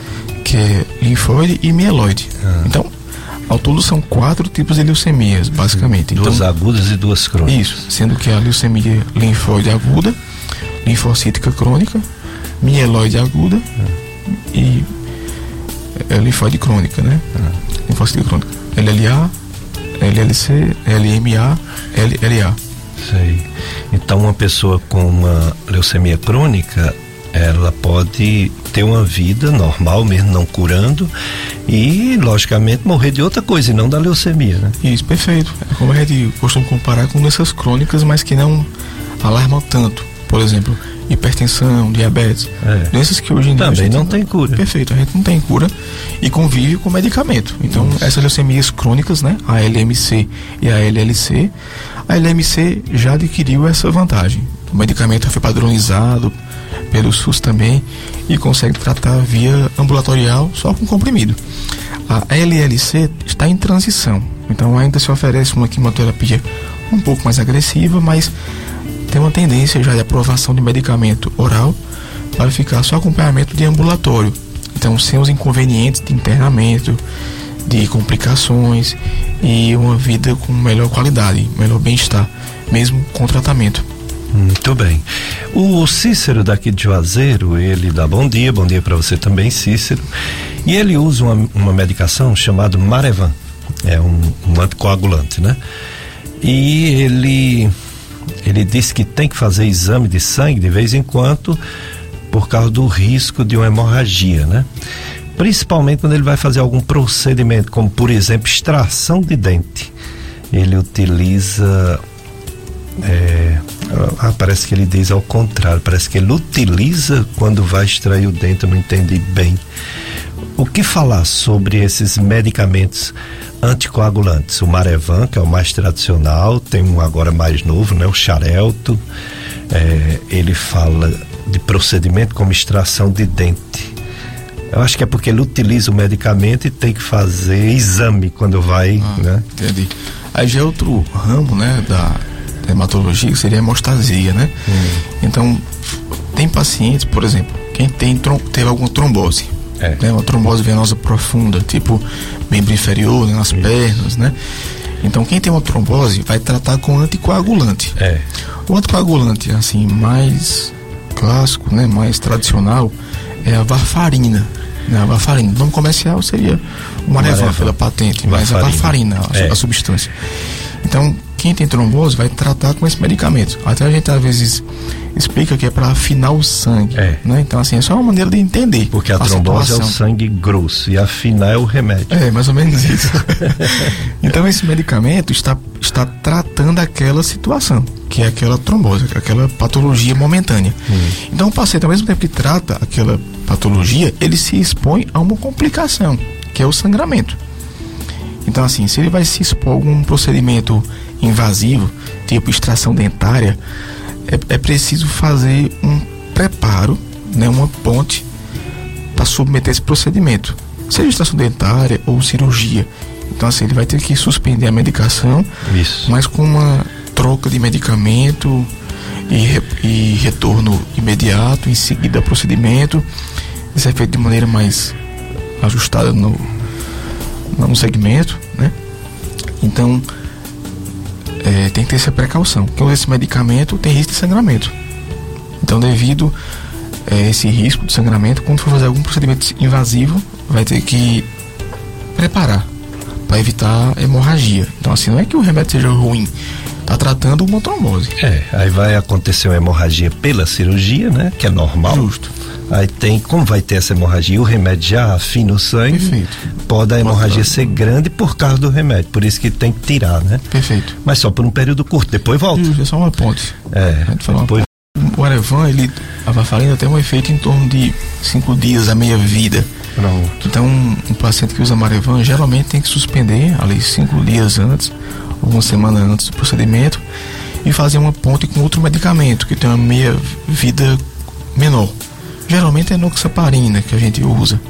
que é linfóide e mieloide. Ah. Então, ao todo são quatro tipos de leucemias, basicamente. Duas então, agudas e duas crônicas. Isso, sendo que a leucemia linfóide aguda, linfocítica crônica, mieloide aguda ah. e é, linfóide crônica, né? Ah. Linfocítica crônica. LLA, LLC, LMA, LLA. Sei. Então uma pessoa com uma leucemia crônica, ela pode ter uma vida normal, mesmo não curando, e logicamente morrer de outra coisa, e não da leucemia, né? Isso, perfeito. É como a gente costuma comparar com doenças crônicas, mas que não alarmam tanto. Por exemplo, hipertensão, diabetes. É. Doenças que hoje em dia. Também não tem cura. Perfeito, a gente não tem cura e convive com medicamento. Então, Isso. essas leucemias crônicas, né? A LMC e a LLC, a LMC já adquiriu essa vantagem. O medicamento foi padronizado pelo SUS também e consegue tratar via ambulatorial só com comprimido. A LLC está em transição, então ainda se oferece uma quimioterapia um pouco mais agressiva, mas tem uma tendência já de aprovação de medicamento oral para ficar só acompanhamento de ambulatório. Então, sem os inconvenientes de internamento, de complicações e uma vida com melhor qualidade, melhor bem-estar, mesmo com tratamento. Muito bem. O Cícero daqui de Juazeiro, ele dá bom dia, bom dia para você também, Cícero. E ele usa uma, uma medicação chamada Marevan, é um, um anticoagulante, né? E ele ele disse que tem que fazer exame de sangue de vez em quando por causa do risco de uma hemorragia, né? Principalmente quando ele vai fazer algum procedimento, como por exemplo extração de dente. Ele utiliza. É, ah, parece que ele diz ao contrário, parece que ele utiliza quando vai extrair o dente, eu não entendi bem. O que falar sobre esses medicamentos anticoagulantes? O Marevan, que é o mais tradicional, tem um agora mais novo, né? O Xarelto. É, ele fala de procedimento como extração de dente. Eu acho que é porque ele utiliza o medicamento e tem que fazer exame quando vai, ah, né? Entendi. Aí já é outro ramo, né, da hematologia, que seria a hemostasia, né? Hum. Então, tem pacientes, por exemplo, quem tem teve alguma trombose, é. Né, uma trombose venosa profunda, tipo membro inferior, né, nas Isso. pernas, né? Então quem tem uma trombose vai tratar com anticoagulante. É. O anticoagulante, assim, mais clássico, né, mais tradicional, é a varfarina. Né? A varfarina. O nome comercial seria o Marevan pela patente, mas a varfarina, a, é. a substância. Então, quem tem trombose vai tratar com esse medicamento. Até a gente às vezes explica que é para afinar o sangue. É. Né? Então, assim, é só uma maneira de entender. Porque a, a trombose situação. é o sangue grosso e afinar é o remédio. É, mais ou menos isso. então, esse medicamento está, está tratando aquela situação, que é aquela trombose, aquela patologia momentânea. Hum. Então, o paciente, ao mesmo tempo que trata aquela patologia, ele se expõe a uma complicação, que é o sangramento. Então, assim, se ele vai se expor a algum procedimento invasivo, tipo extração dentária, é, é preciso fazer um preparo, né, uma ponte para submeter esse procedimento, seja extração dentária ou cirurgia. Então, assim, ele vai ter que suspender a medicação, Isso. mas com uma troca de medicamento e, e retorno imediato, em seguida procedimento. Isso é feito de maneira mais ajustada no, no segmento, né? Então, é, tem que ter essa precaução. Porque esse medicamento tem risco de sangramento. Então, devido a é, esse risco de sangramento, quando for fazer algum procedimento invasivo, vai ter que preparar para evitar hemorragia. Então, assim, não é que o remédio seja ruim, tá tratando uma trombose. É, aí vai acontecer uma hemorragia pela cirurgia, né? Que é normal. Justo. Aí tem, como vai ter essa hemorragia, o remédio já afina o sangue, Perfeito. pode a hemorragia ser grande por causa do remédio, por isso que tem que tirar, né? Perfeito. Mas só por um período curto, depois volta. Isso, é só uma ponte. É, depois... O Arevan, ele, a varfarina tem um efeito em torno de cinco dias, a meia vida. Pronto. Então, um, paciente que usa Marevan geralmente tem que suspender ali cinco dias antes, uma semana antes do procedimento, e fazer uma ponte com outro medicamento que tem uma meia vida menor. Geralmente é noxaparina que a gente usa.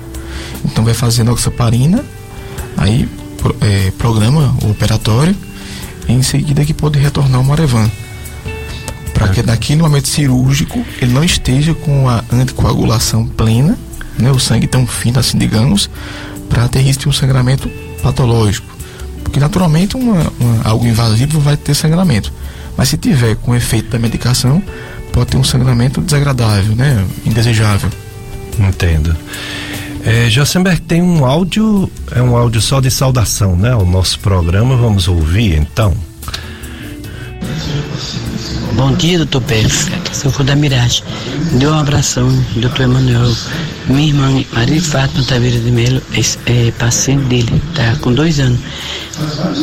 Então vai fazer noxaparina, aí é, programa o operatório e em seguida que pode retornar ao Morevan. Para que daqui no momento cirúrgico ele não esteja com a anticoagulação plena, né, o sangue tão fino assim, digamos, para ter risco de um sangramento patológico. Porque naturalmente uma, uma, algo invasivo vai ter sangramento. Mas se tiver com efeito da medicação, pode ter um sangramento desagradável, né? Indesejável. Entendo. É, Josenberg tem um áudio, é um áudio só de saudação, né? O nosso programa, vamos ouvir então. Bom dia, doutor Pérez. Sou for da Mirage. Deu um abração, doutor Emanuel. Minha irmã Maria Fátima Taveira de Melo é, é paciente dele, tá com dois anos.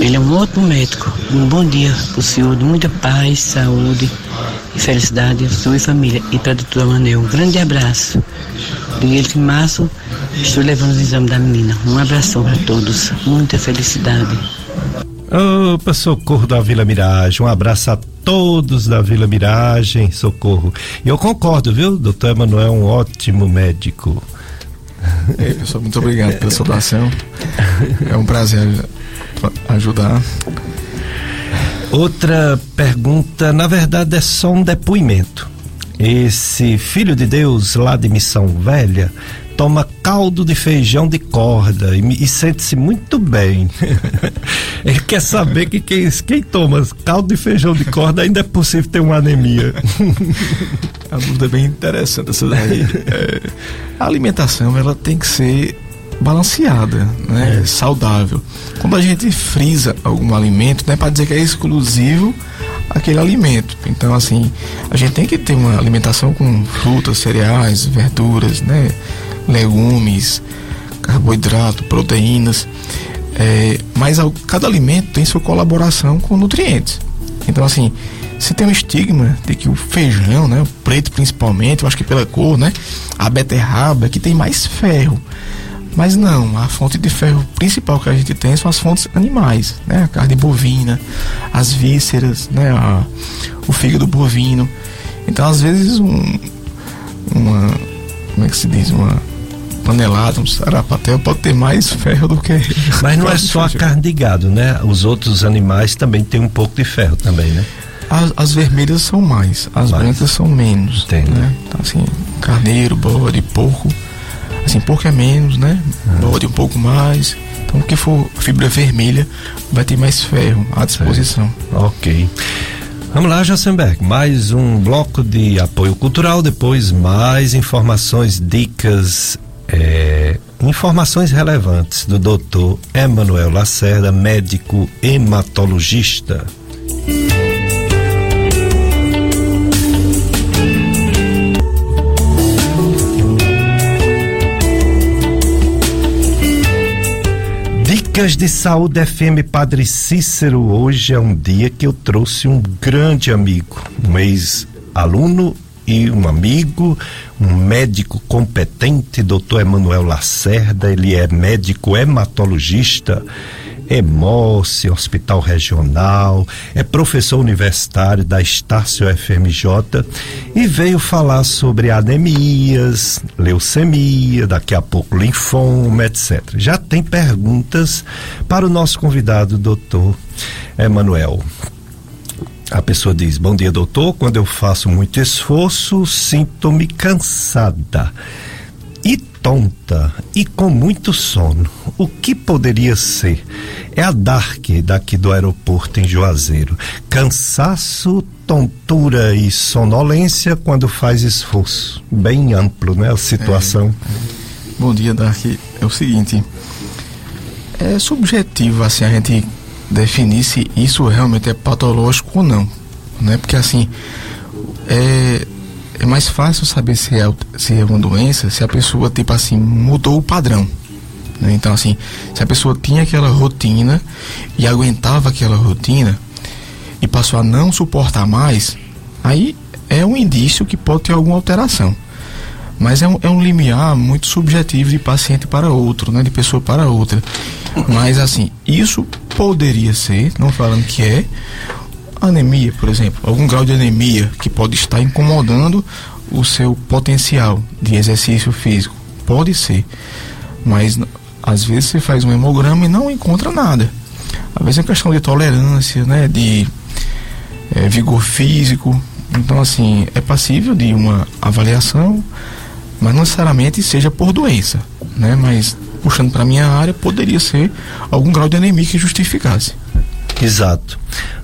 Ele é um ótimo médico. Um bom dia pro senhor, de muita paz, saúde e felicidade, sua e família. E para doutor Emanuel, um grande abraço. Miguel que março estou levando os exames da menina. Um abração para todos. Muita felicidade. Opa, socorro da Vila Miragem. Um abraço a todos da Vila Miragem, socorro. E eu concordo, viu? Doutor Emanuel é um ótimo médico. É, pessoal, muito obrigado pela sua doação. É um prazer ajudar. Outra pergunta, na verdade, é só um depoimento. Esse filho de Deus lá de Missão Velha toma caldo de feijão de corda e, e sente-se muito bem. Ele quer saber que quem, quem toma caldo de feijão de corda ainda é possível ter uma anemia. a dúvida é bem interessante essa daí. É, a alimentação ela tem que ser balanceada, né? É. saudável. Quando a gente frisa algum alimento, não é para dizer que é exclusivo aquele alimento. Então, assim, a gente tem que ter uma alimentação com frutas, cereais, verduras, né? Legumes, carboidrato, proteínas. É, mas cada alimento tem sua colaboração com nutrientes. Então, assim, se tem um estigma de que o feijão, né, o preto principalmente, eu acho que pela cor, né, a beterraba, é que tem mais ferro. Mas não, a fonte de ferro principal que a gente tem são as fontes animais, né, a carne bovina, as vísceras, né, a, o fígado bovino. Então, às vezes, um, uma, como é que se diz, uma panelada, um sarapatel pode ter mais ferro do que. Mas não é só a carne de gado, né? Os outros animais também têm um pouco de ferro também, né? As, as vermelhas são mais, as mais. brancas são menos. Tem, né? Então, assim, carneiro, bode, porco. Assim, porco é menos, né? Ah. Bode um pouco mais. Então, o que for fibra vermelha vai ter mais ferro à disposição. Ok. Vamos lá, Jossenberg. Mais um bloco de apoio cultural. Depois, mais informações, dicas é, informações relevantes do Dr. Emanuel Lacerda, médico hematologista. Dicas de Saúde FM Padre Cícero. Hoje é um dia que eu trouxe um grande amigo, um ex-aluno e um amigo, um médico competente, doutor Emanuel Lacerda, ele é médico hematologista, Emoce, Hospital Regional, é professor universitário da Estácio FMJ e veio falar sobre anemias, leucemia, daqui a pouco linfoma, etc. Já tem perguntas para o nosso convidado, doutor Emanuel. A pessoa diz: Bom dia, doutor. Quando eu faço muito esforço, sinto-me cansada e tonta e com muito sono. O que poderia ser? É a Dark daqui do aeroporto em Juazeiro. Cansaço, tontura e sonolência quando faz esforço. Bem amplo, né? A situação. É. Bom dia, Dark. É o seguinte. É subjetivo assim a gente definir se isso realmente é patológico ou não, né? Porque assim é, é mais fácil saber se é, se é uma doença se a pessoa tipo assim mudou o padrão. Né? Então assim, se a pessoa tinha aquela rotina e aguentava aquela rotina e passou a não suportar mais, aí é um indício que pode ter alguma alteração. Mas é um, é um limiar muito subjetivo de paciente para outro, né? De pessoa para outra. Mas assim, isso poderia ser, não falando que é, anemia, por exemplo, algum grau de anemia que pode estar incomodando o seu potencial de exercício físico. Pode ser. Mas Às vezes você faz um hemograma e não encontra nada. Às vezes é questão de tolerância, né? De é, vigor físico. Então, assim, é passível de uma avaliação, mas não necessariamente seja por doença, né? Mas puxando para minha área, poderia ser algum grau de anemia que justificasse. Exato.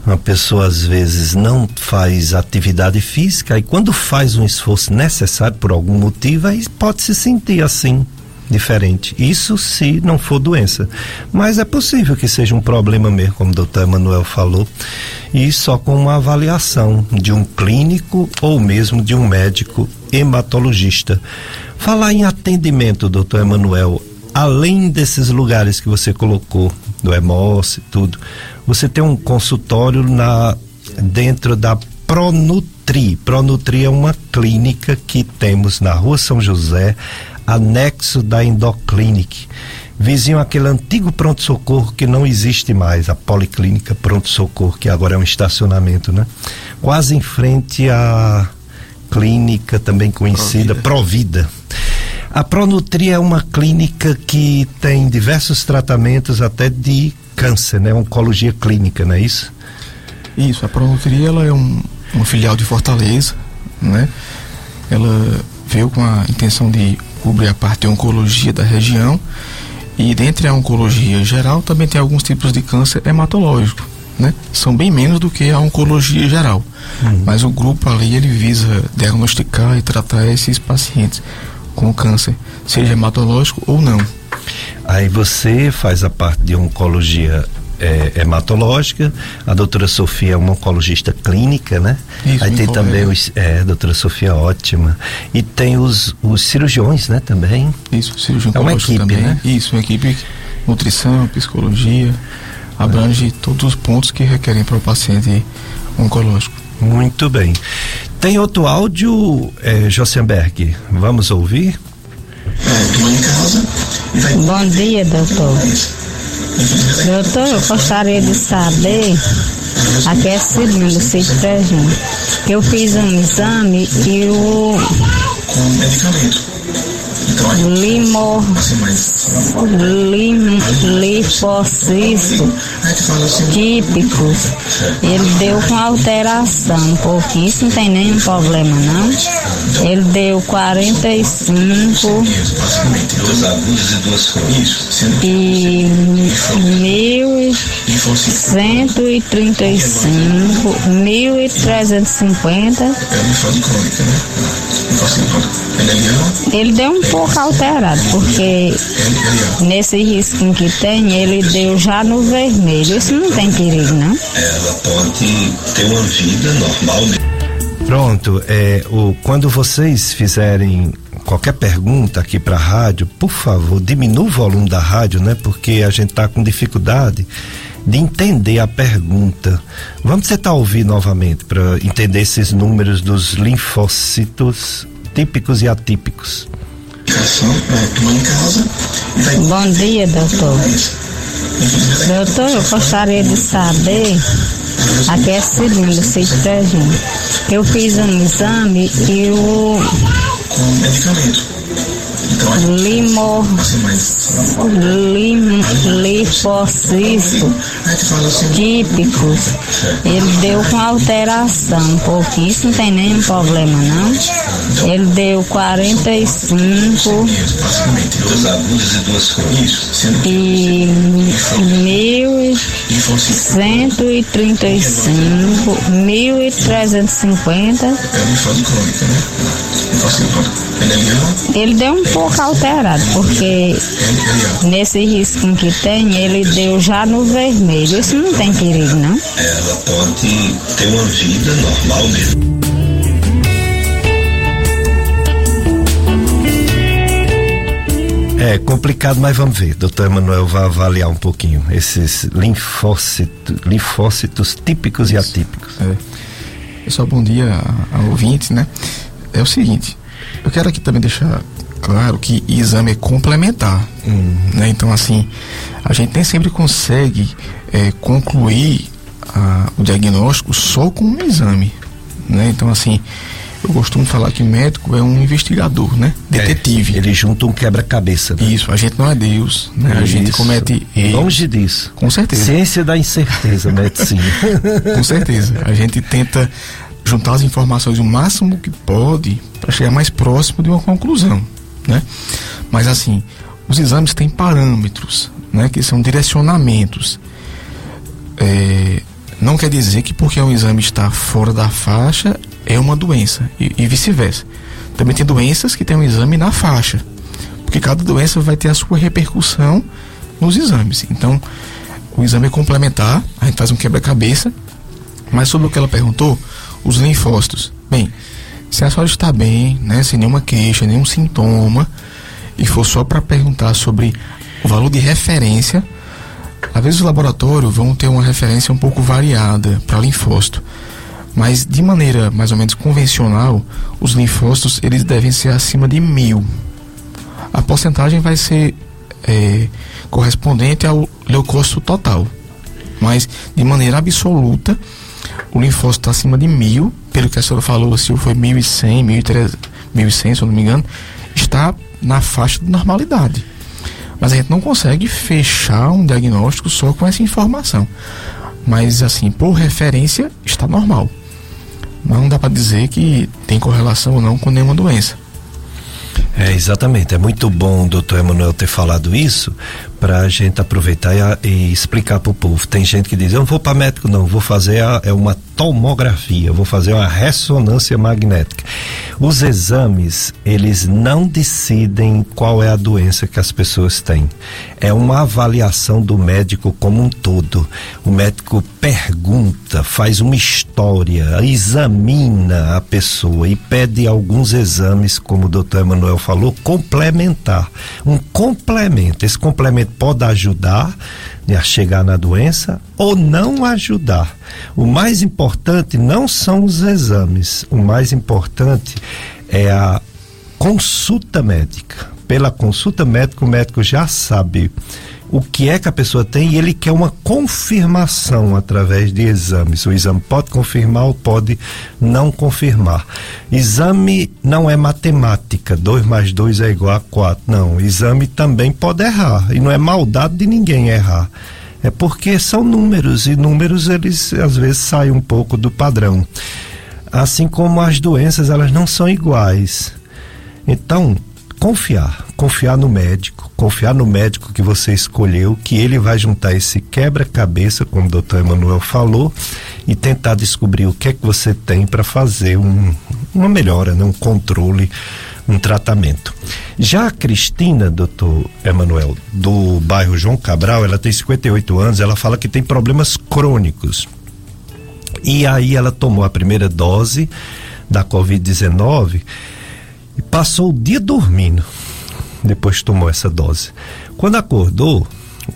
Uma pessoa às vezes não faz atividade física e quando faz um esforço necessário por algum motivo, aí pode se sentir assim, diferente. Isso se não for doença. Mas é possível que seja um problema mesmo, como o doutor Emanuel falou, e só com uma avaliação de um clínico ou mesmo de um médico hematologista. Falar em atendimento, doutor Emanuel, além desses lugares que você colocou, do EMOS e tudo, você tem um consultório na dentro da Pronutri. Pronutri é uma clínica que temos na Rua São José, anexo da Endoclinic. Vizinho aquele antigo pronto-socorro que não existe mais, a Policlínica Pronto-Socorro, que agora é um estacionamento, né? Quase em frente à clínica também conhecida Provida. Provida a Pronutri é uma clínica que tem diversos tratamentos até de câncer, né? Oncologia clínica, não é isso? Isso, a Pronutri ela é um, uma filial de Fortaleza, né? Ela veio com a intenção de cobrir a parte de oncologia da região e dentre a oncologia geral também tem alguns tipos de câncer hematológico, né? São bem menos do que a oncologia geral, uhum. mas o grupo ali ele visa diagnosticar e tratar esses pacientes com câncer, seja hematológico ou não. Aí você faz a parte de oncologia é, hematológica, a doutora Sofia é uma oncologista clínica, né? Isso, Aí tem também os, é, a doutora Sofia ótima. E tem os, os cirurgiões, né, também? Isso, cirurgião é uma equipe, também. né? Isso, uma equipe, nutrição, psicologia, abrange todos os pontos que requerem para o paciente oncológico. Muito bem. Tem outro áudio, é, Josenberg. Vamos ouvir? Bom dia, doutor. Doutor, eu gostaria de saber, aqui é segundo, sítio Trejão, eu fiz um exame e o Limor, lim, linfocisto típicos, ele deu com alteração um pouquinho, isso não tem nenhum problema não. Ele deu 45 e mil cento e trinta e cinco, mil e trezentos e cinquenta. Ele deu um pouco alterado, porque nesse risco que tem, ele deu já no vermelho. Isso não tem perigo, não? Ela pode ter uma vida normal. Pronto, é, o, quando vocês fizerem qualquer pergunta aqui para a rádio, por favor, diminua o volume da rádio, né? Porque a gente tá com dificuldade de entender a pergunta. Vamos tentar ouvir novamente para entender esses números dos linfócitos típicos e atípicos. Bom dia, doutor. Doutor, eu gostaria de saber, aqui é segundo, sítio Eu fiz um exame e o. Limor, lim, linfocisto típicos, ele deu com alteração pouquinho, isso não tem nenhum problema não. Ele deu 45 e mil cento e trinta e cinco, mil e trezentos e cinquenta. Ele deu um pouco alterado, porque nesse risco que tem, ele deu já no vermelho. Isso não tem perigo, não? Ela pode ter uma vida normal mesmo. É complicado, mas vamos ver. Doutor Emanuel vai avaliar um pouquinho esses linfócitos, linfócitos típicos Isso. e atípicos. É. Pessoal, bom dia a, a ouvintes, né? É o seguinte, eu quero aqui também deixar claro que exame é complementar. Hum. Né? Então, assim, a gente nem sempre consegue é, concluir a, o diagnóstico só com um exame. Né? Então, assim, Eu costumo falar que médico é um investigador, né? Detetive. É, ele junta um quebra-cabeça. Né? Isso, a gente não é Deus, né? A gente comete erros. Longe disso. Com certeza. Ciência da incerteza, medicina. Com certeza. A gente tenta juntar as informações o máximo que pode para chegar mais próximo de uma conclusão, né? Mas assim, os exames têm parâmetros, né? Que são direcionamentos. É, não quer dizer que porque um exame está fora da faixa é uma doença e, e vice-versa. Também tem doenças que tem um exame na faixa, porque cada doença vai ter a sua repercussão nos exames. Então, o exame é complementar, a gente faz um quebra-cabeça, mas sobre o que ela perguntou, os linfócitos. Bem, se a senhora está bem, né, sem nenhuma queixa, nenhum sintoma, e for só para perguntar sobre o valor de referência, às vezes os laboratórios vão ter uma referência um pouco variada para linfócito, mas de maneira mais ou menos convencional, os linfócitos eles devem ser acima de mil. A porcentagem vai ser é, correspondente ao leucócito total, mas de maneira absoluta, o linfócito está acima de mil, pelo que a senhora falou, se foi 1.100, 1.100, se eu não me engano, está na faixa de normalidade. Mas a gente não consegue fechar um diagnóstico só com essa informação. Mas, assim, por referência, está normal. Mas não dá para dizer que tem correlação ou não com nenhuma doença. É, exatamente. É muito bom o doutor Emanuel ter falado isso para a gente aproveitar e, e explicar para o povo. Tem gente que diz: Eu não vou para médico, não, vou fazer a, é uma tomografia, vou fazer uma ressonância magnética. Os exames, eles não decidem qual é a doença que as pessoas têm. É uma avaliação do médico como um todo. O médico pergunta, faz uma história, examina a pessoa e pede alguns exames, como o doutor Emanuel falou, complementar. Um complemento. Esse complemento pode ajudar né, a chegar na doença ou não ajudar. O mais importante não são os exames, o mais importante é a consulta médica. Pela consulta médica, o médico já sabe o que é que a pessoa tem e ele quer uma confirmação através de exames. O exame pode confirmar ou pode não confirmar. Exame não é matemática, 2 mais 2 é igual a 4. Não, exame também pode errar e não é maldade de ninguém errar. É porque são números e números eles às vezes saem um pouco do padrão. Assim como as doenças, elas não são iguais. Então, confiar, confiar no médico, confiar no médico que você escolheu, que ele vai juntar esse quebra-cabeça, como o doutor Emanuel falou, e tentar descobrir o que é que você tem para fazer um, uma melhora, né? um controle, um tratamento. Já a Cristina, doutor Emanuel, do bairro João Cabral, ela tem 58 anos, ela fala que tem problemas crônicos. E aí ela tomou a primeira dose da Covid-19 e passou o dia dormindo. Depois tomou essa dose. Quando acordou,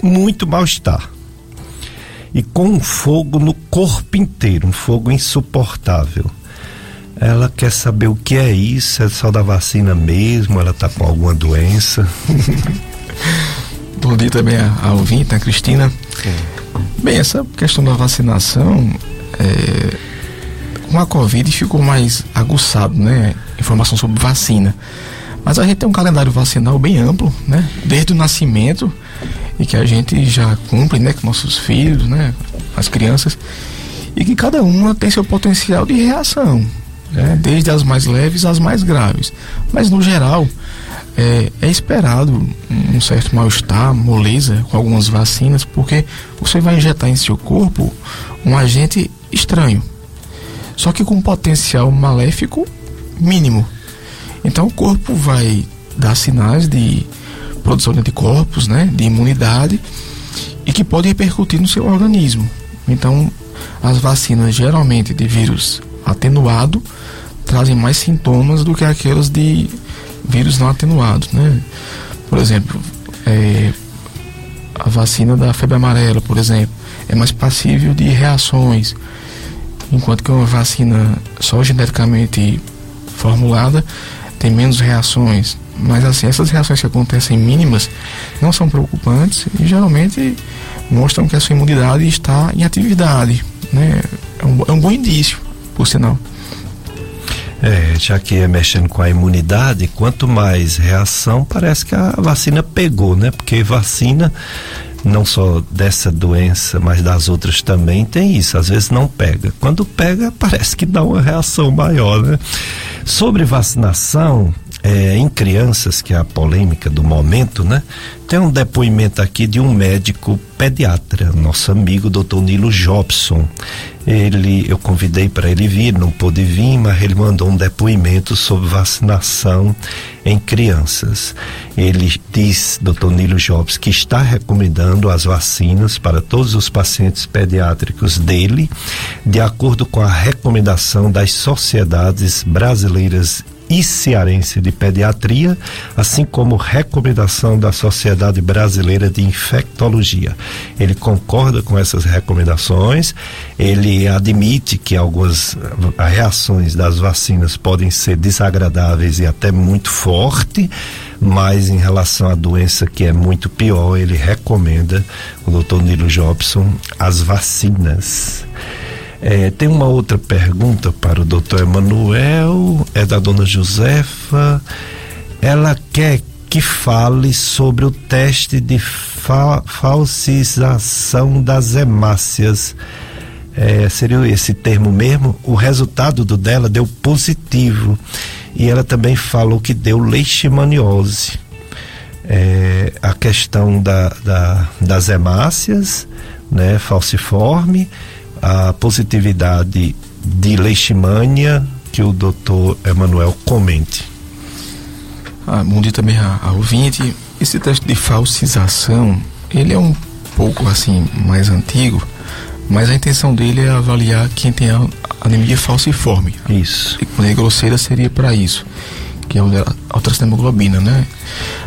muito mal-estar. E com um fogo no corpo inteiro, um fogo insuportável. Ela quer saber o que é isso, é só da vacina mesmo, ela está com alguma doença. Bom dia também a, a ouvinte, a Cristina. Bem, essa questão da vacinação, é, com a Covid ficou mais aguçado, né? Informação sobre vacina. Mas a gente tem um calendário vacinal bem amplo, né? Desde o nascimento e que a gente já cumpre, né? Com nossos filhos, né? As crianças e que cada uma tem seu potencial de reação, né? Desde as mais leves às mais graves. Mas no geral é, é esperado um certo mal-estar, moleza com algumas vacinas, porque você vai injetar em seu corpo um agente estranho, só que com potencial maléfico mínimo. Então o corpo vai dar sinais de produção de anticorpos, né, de imunidade e que pode repercutir no seu organismo. Então, as vacinas geralmente de vírus atenuado trazem mais sintomas do que aquelas de vírus não atenuados, né? Por exemplo, é, a vacina da febre amarela, por exemplo, é mais passível de reações, enquanto que uma vacina só geneticamente formulada tem menos reações. Mas assim, essas reações que acontecem mínimas não são preocupantes e geralmente mostram que a sua imunidade está em atividade. Né? É, um, é um bom indício, por sinal. É, já que é mexendo com a imunidade, quanto mais reação, parece que a vacina pegou, né? Porque vacina não só dessa doença, mas das outras também, tem isso. Às vezes não pega. Quando pega, parece que dá uma reação maior, né? Sobre vacinação, é, em crianças, que é a polêmica do momento, né? Tem um depoimento aqui de um médico pediatra, nosso amigo Dr. Nilo Jobson. Ele, eu convidei para ele vir, não pôde vir, mas ele mandou um depoimento sobre vacinação em crianças. Ele diz, Dr. Nilo Jobson, que está recomendando as vacinas para todos os pacientes pediátricos dele, de acordo com a recomendação das sociedades brasileiras e Cearense de Pediatria, assim como recomendação da Sociedade Brasileira de Infectologia. Ele concorda com essas recomendações, ele admite que algumas eh, reações das vacinas podem ser desagradáveis e até muito forte, mas em relação à doença que é muito pior, ele recomenda, o doutor Nilo Jobson, as vacinas. É, tem uma outra pergunta para o doutor Emanuel, é da dona Josefa. Ela quer que fale sobre o teste de fa falsização das hemácias. É, seria esse termo mesmo? O resultado do dela deu positivo. E ela também falou que deu leishmaniose. É, a questão da, da, das hemácias, né, falciforme a positividade de leishmania que o doutor Emanuel comente. Ah, bom dia também a, a ouvinte. Esse teste de falsização, ele é um pouco assim mais antigo, mas a intenção dele é avaliar quem tem a anemia falciforme. Isso. E é grosseira seria para isso, que é a alteração da hemoglobina, né?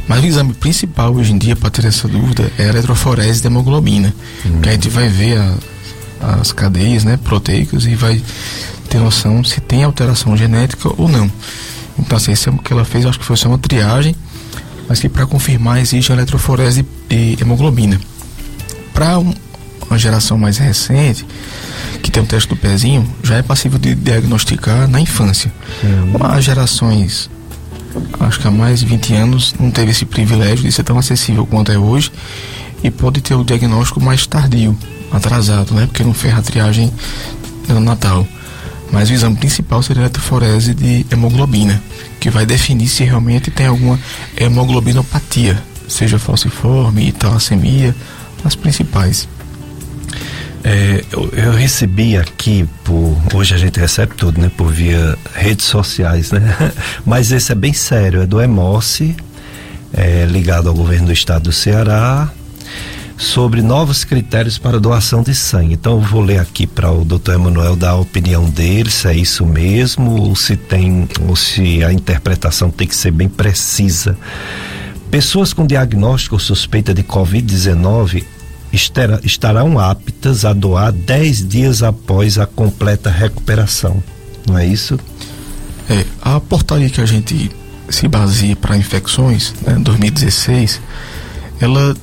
Mas o exame principal hoje em dia para ter essa dúvida é a eletroforese da hemoglobina, hum. que a gente vai ver a as cadeias né, proteicas e vai ter noção se tem alteração genética ou não. Então, assim, isso é o que ela fez, acho que foi só uma triagem, mas que para confirmar existe a eletroforese de hemoglobina. Para um, uma geração mais recente, que tem o teste do pezinho, já é passível de diagnosticar na infância. Uhum. As gerações, acho que há mais de 20 anos, não teve esse privilégio de ser tão acessível quanto é hoje e pode ter o diagnóstico mais tardio atrasado, né? Porque não fez a triagem no Natal. Mas o exame principal seria a eletroforese de hemoglobina, que vai definir se realmente tem alguma hemoglobinopatia, seja falciforme, talassemia, as principais. É, eu, eu, recebi aqui por hoje a gente recebe tudo, né, por via redes sociais, né? Mas esse é bem sério, é do Emoce, é, ligado ao governo do estado do Ceará, sobre novos critérios para doação de sangue. Então eu vou ler aqui para o Dr. Emanuel dar a opinião dele, se é isso mesmo, ou se tem, ou se a interpretação tem que ser bem precisa. Pessoas com diagnóstico suspeita de Covid-19 estarão aptas a doar 10 dias após a completa recuperação. Não é isso? É, a portaria que a gente se baseia para infecções, né, 2016, ela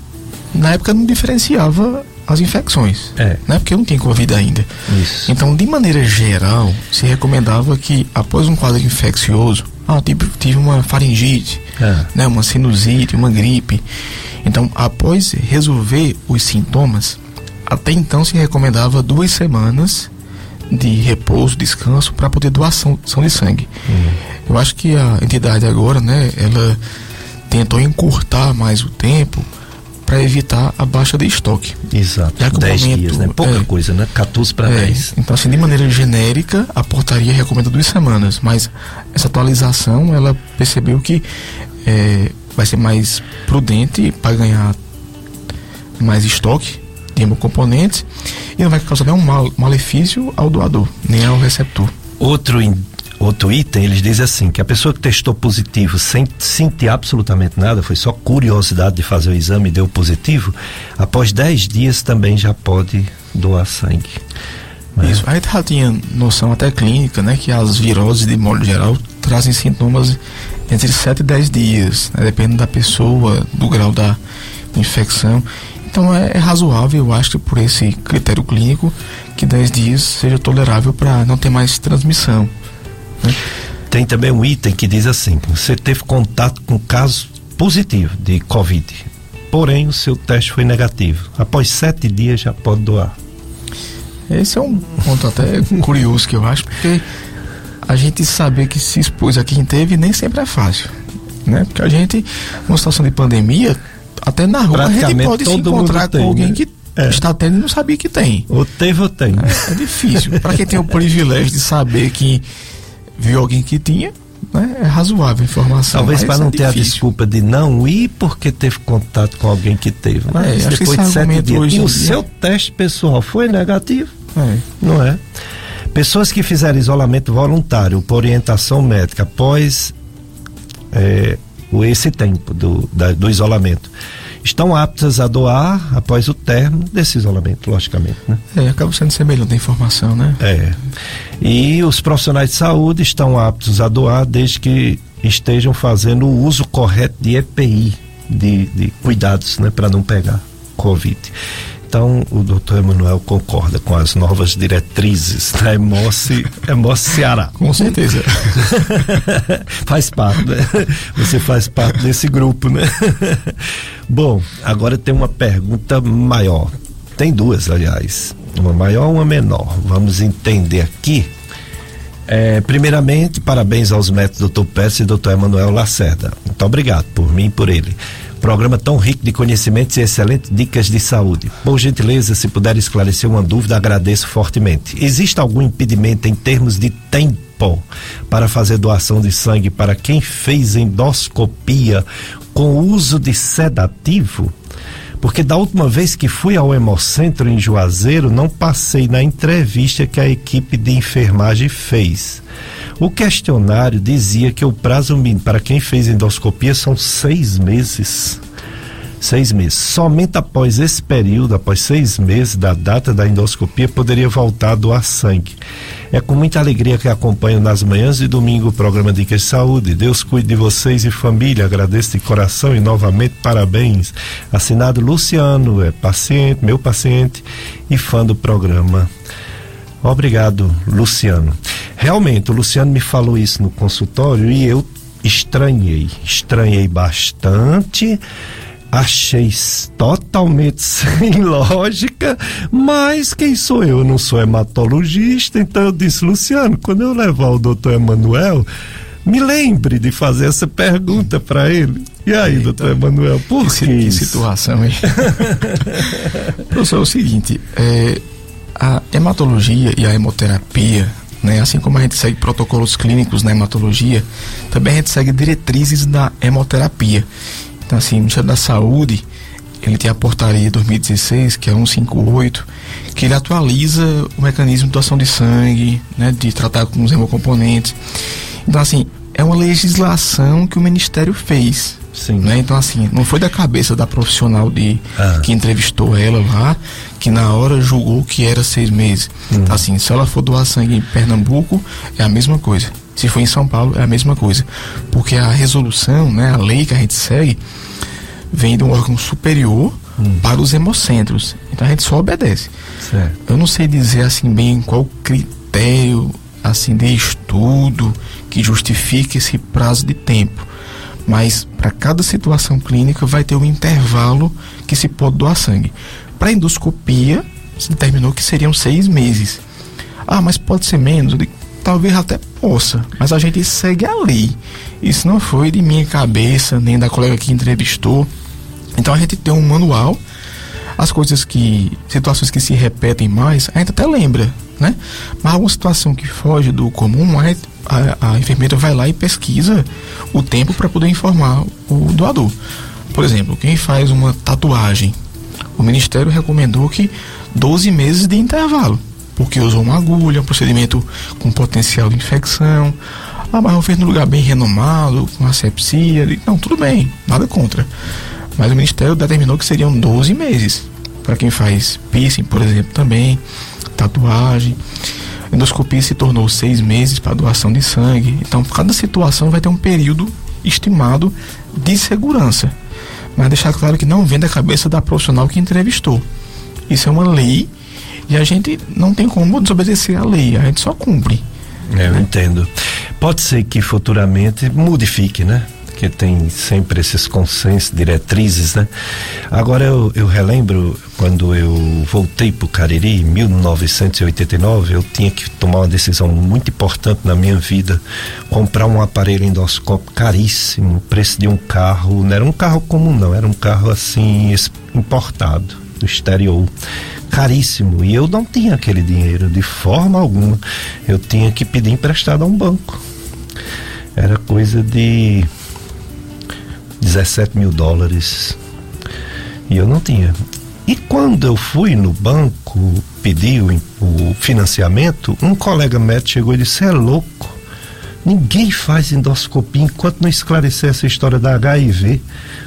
na época não diferenciava as infecções, é. né? Porque não tinha Covid ainda. Isso. Então, de maneira geral, se recomendava que após um quadro infeccioso, ah, tive, tive uma faringite, é. né? Uma sinusite, uma gripe. Então, após resolver os sintomas, até então se recomendava duas semanas de repouso, descanso para poder doação de sangue. Hum. Eu acho que a entidade agora, né, ela tentou encurtar mais o tempo para evitar a baixa de estoque. Exato. 10 dias, né? Pouca é, coisa, né? 14 para é, 10. Então, assim, de maneira genérica, a portaria recomenda duas semanas, mas essa atualização, ela percebeu que é, vai ser mais prudente para ganhar mais estoque de hemocomponentes e não vai causar nenhum mal, malefício ao doador, nem ao receptor. Outro outro item, eles dizem assim, que a pessoa que testou positivo sem sentir absolutamente nada, foi só curiosidade de fazer o exame e deu positivo, após 10 dias também já pode doar sangue. Mas... Isso, a gente já tinha noção até clínica, né, que as viroses de modo geral trazem sintomas entre 7 e 10 dias, né, dependendo da pessoa, do grau da infecção. Então é, é, razoável, eu acho, por esse critério clínico, que 10 dias seja tolerável para não ter mais transmissão. Né? tem também um item que diz assim: você teve contato com caso positivo de Covid, porém o seu teste foi negativo. Após sete dias já pode doar. Esse é um ponto até curioso que eu acho, porque a gente saber que se expôs a quem teve nem sempre é fácil. Né? Porque a gente, numa situação de pandemia, até na rua a gente pode se encontrar com alguém né? que é. está tendo e não sabia que tem. Ou teve ou tem. É, é difícil. Para quem tem o privilégio de saber que viu alguém que tinha, né, é razoável a informação. Talvez para não é ter difícil. a desculpa de não ir porque teve contato com alguém que teve. Mas é, depois de sete dias. E o seu teste pessoal foi negativo? É. Não é? Pessoas que fizeram isolamento voluntário por orientação médica após é, esse tempo do, da, do isolamento estão aptas a doar após o término desse isolamento, logicamente. Né? É, acaba sendo semelhante a informação, né? É. E os profissionais de saúde estão aptos a doar desde que estejam fazendo o uso correto de EPI, de, de cuidados, né, para não pegar Covid. Então, o doutor Emanuel concorda com as novas diretrizes da Emoce, Emoce Ceará. Com certeza. faz parte, né? Você faz parte desse grupo, né? Bom, agora tem uma pergunta maior. Tem duas, aliás. Uma maior uma menor. Vamos entender aqui. É, primeiramente, parabéns aos métodos Dr. Pérez e Dr. Emanuel Lacerda. Muito obrigado por mim e por ele. Programa tão rico de conhecimentos e excelentes dicas de saúde. Por gentileza, se puder esclarecer uma dúvida, agradeço fortemente. Existe algum impedimento em termos de tempo para fazer doação de sangue para quem fez endoscopia com uso de sedativo? Porque da última vez que fui ao Hemocentro em Juazeiro, não passei na entrevista que a equipe de enfermagem fez. O questionário dizia que o prazo mínimo para quem fez endoscopia são seis meses. Seis meses. Somente após esse período, após seis meses da data da endoscopia, poderia voltar a doar sangue. É com muita alegria que acompanho nas manhãs de domingo o programa de Saúde. Deus cuide de vocês e família. Agradeço de coração e novamente parabéns. Assinado Luciano, é paciente, meu paciente e fã do programa. Obrigado, Luciano. Realmente, o Luciano me falou isso no consultório e eu estranhei, estranhei bastante. Achei totalmente sem lógica, mas quem sou eu? Eu não sou hematologista, então eu disse, Luciano, quando eu levar o doutor Emanuel, me lembre de fazer essa pergunta para ele. E aí, Eita, doutor Emanuel, por que, que, que situação, hein? Professor, é o seguinte, é, a hematologia e a hemoterapia, né, assim como a gente segue protocolos clínicos na hematologia, também a gente segue diretrizes da hemoterapia. Então, assim, o Ministério da Saúde, ele tem a portaria 2016, que é 158, que ele atualiza o mecanismo de doação de sangue, né, de tratar com os hemocomponentes. Então, assim, é uma legislação que o Ministério fez. Sim. Né? Então, assim, não foi da cabeça da profissional de ah. que entrevistou ela lá, que na hora julgou que era seis meses. Hum. Então, assim, se ela for doar sangue em Pernambuco, é a mesma coisa. Se for em São Paulo, é a mesma coisa. Porque a resolução, né, a lei que a gente segue, vem de um órgão superior hum. para os hemocentros. Então a gente só obedece. Certo. Eu não sei dizer assim bem qual critério assim de estudo que justifique esse prazo de tempo mas para cada situação clínica vai ter um intervalo que se pode doar sangue. Para endoscopia, se determinou que seriam seis meses. Ah, mas pode ser menos? Talvez até possa, mas a gente segue a lei. Isso não foi de minha cabeça, nem da colega que entrevistou. Então a gente tem um manual. As coisas que. situações que se repetem mais, a gente até lembra, né? Mas alguma situação que foge do comum, a a, a enfermeira vai lá e pesquisa o tempo para poder informar o doador. Por exemplo, quem faz uma tatuagem, o Ministério recomendou que 12 meses de intervalo, porque usou uma agulha, um procedimento com potencial de infecção. Ah, mas eu fiz num lugar bem renomado, com asepsia. Não, tudo bem, nada contra. Mas o Ministério determinou que seriam 12 meses. Para quem faz piercing, por exemplo, também, tatuagem endoscopia se tornou seis meses para doação de sangue. Então, cada situação vai ter um período estimado de segurança. Mas deixar claro que não vem da cabeça da profissional que entrevistou. Isso é uma lei e a gente não tem como desobedecer a lei, a gente só cumpre. É, eu entendo. Pode ser que futuramente modifique, né? Que tem sempre esses consensos, diretrizes, né? Agora eu, eu relembro quando eu voltei para o Cariri em 1989, eu tinha que tomar uma decisão muito importante na minha vida, comprar um aparelho endoscópio caríssimo, preço de um carro, não era um carro comum não, era um carro assim importado do exterior caríssimo e eu não tinha aquele dinheiro de forma alguma. Eu tinha que pedir emprestado a um banco. Era coisa de 17 mil dólares e eu não tinha. E quando eu fui no banco pedir o, o financiamento, um colega médico chegou e disse: é louco Ninguém faz endoscopia enquanto não esclarecer essa história da HIV.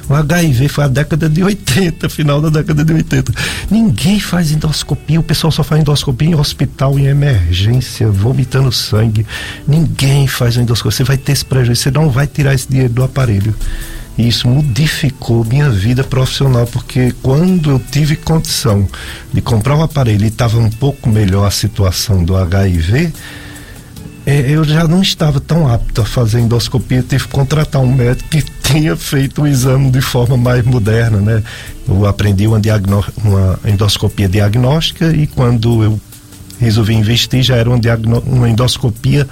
O HIV foi a década de 80, final da década de 80. Ninguém faz endoscopia, o pessoal só faz endoscopia em hospital, em emergência, vomitando sangue. Ninguém faz endoscopia. Você vai ter esse prejuízo, você não vai tirar esse dinheiro do aparelho. E isso modificou minha vida profissional, porque quando eu tive condição de comprar um aparelho e estava um pouco melhor a situação do HIV, é, eu já não estava tão apto a fazer endoscopia, tive que contratar um médico que tinha feito o exame de forma mais moderna, né? Eu aprendi uma, uma endoscopia diagnóstica e quando eu resolvi investir já era uma, uma endoscopia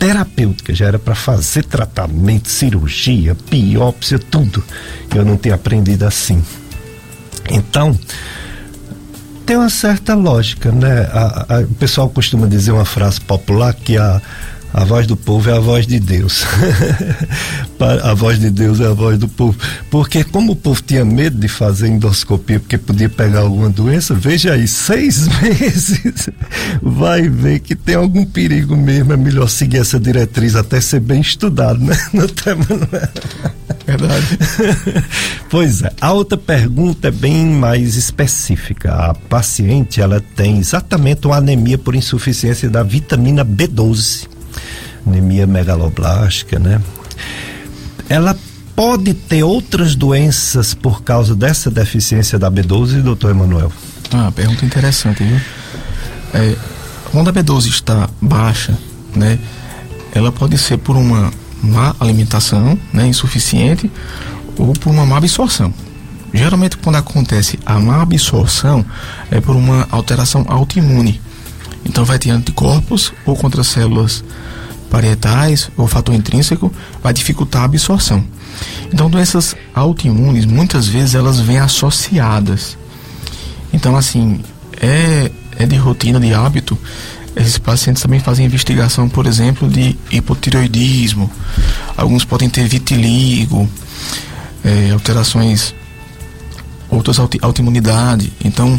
terapêutica, já era para fazer tratamento, cirurgia, biópsia, tudo. Eu não tinha aprendido assim. Então, tem uma certa lógica, né? A, a, o pessoal costuma dizer uma frase popular que a, a voz do povo é a voz de Deus. a voz de Deus é a voz do povo. Porque como o povo tinha medo de fazer endoscopia porque podia pegar alguma doença, veja aí, seis meses vai ver que tem algum perigo mesmo. É melhor seguir essa diretriz até ser bem estudado, né? Não é? Verdade. pois é. A outra pergunta é bem mais específica. A paciente, ela tem exatamente uma anemia por insuficiência da vitamina B12. Anemia megaloblástica, né? Ela pode ter outras doenças por causa dessa deficiência da B12, doutor Emanuel? Ah, pergunta interessante, viu? É, quando a B12 está baixa, né? Ela pode ser por uma má alimentação, né, insuficiente, ou por uma má absorção. Geralmente, quando acontece a má absorção, é por uma alteração autoimune. Então, vai ter anticorpos ou contra células parietais ou fator intrínseco, vai dificultar a absorção. Então, doenças autoimunes, muitas vezes, elas vêm associadas. Então, assim, é, é de rotina, de hábito, esses pacientes também fazem investigação, por exemplo, de hipotireoidismo. Alguns podem ter vitiligo, é, alterações, outras auto, autoimunidade. Então,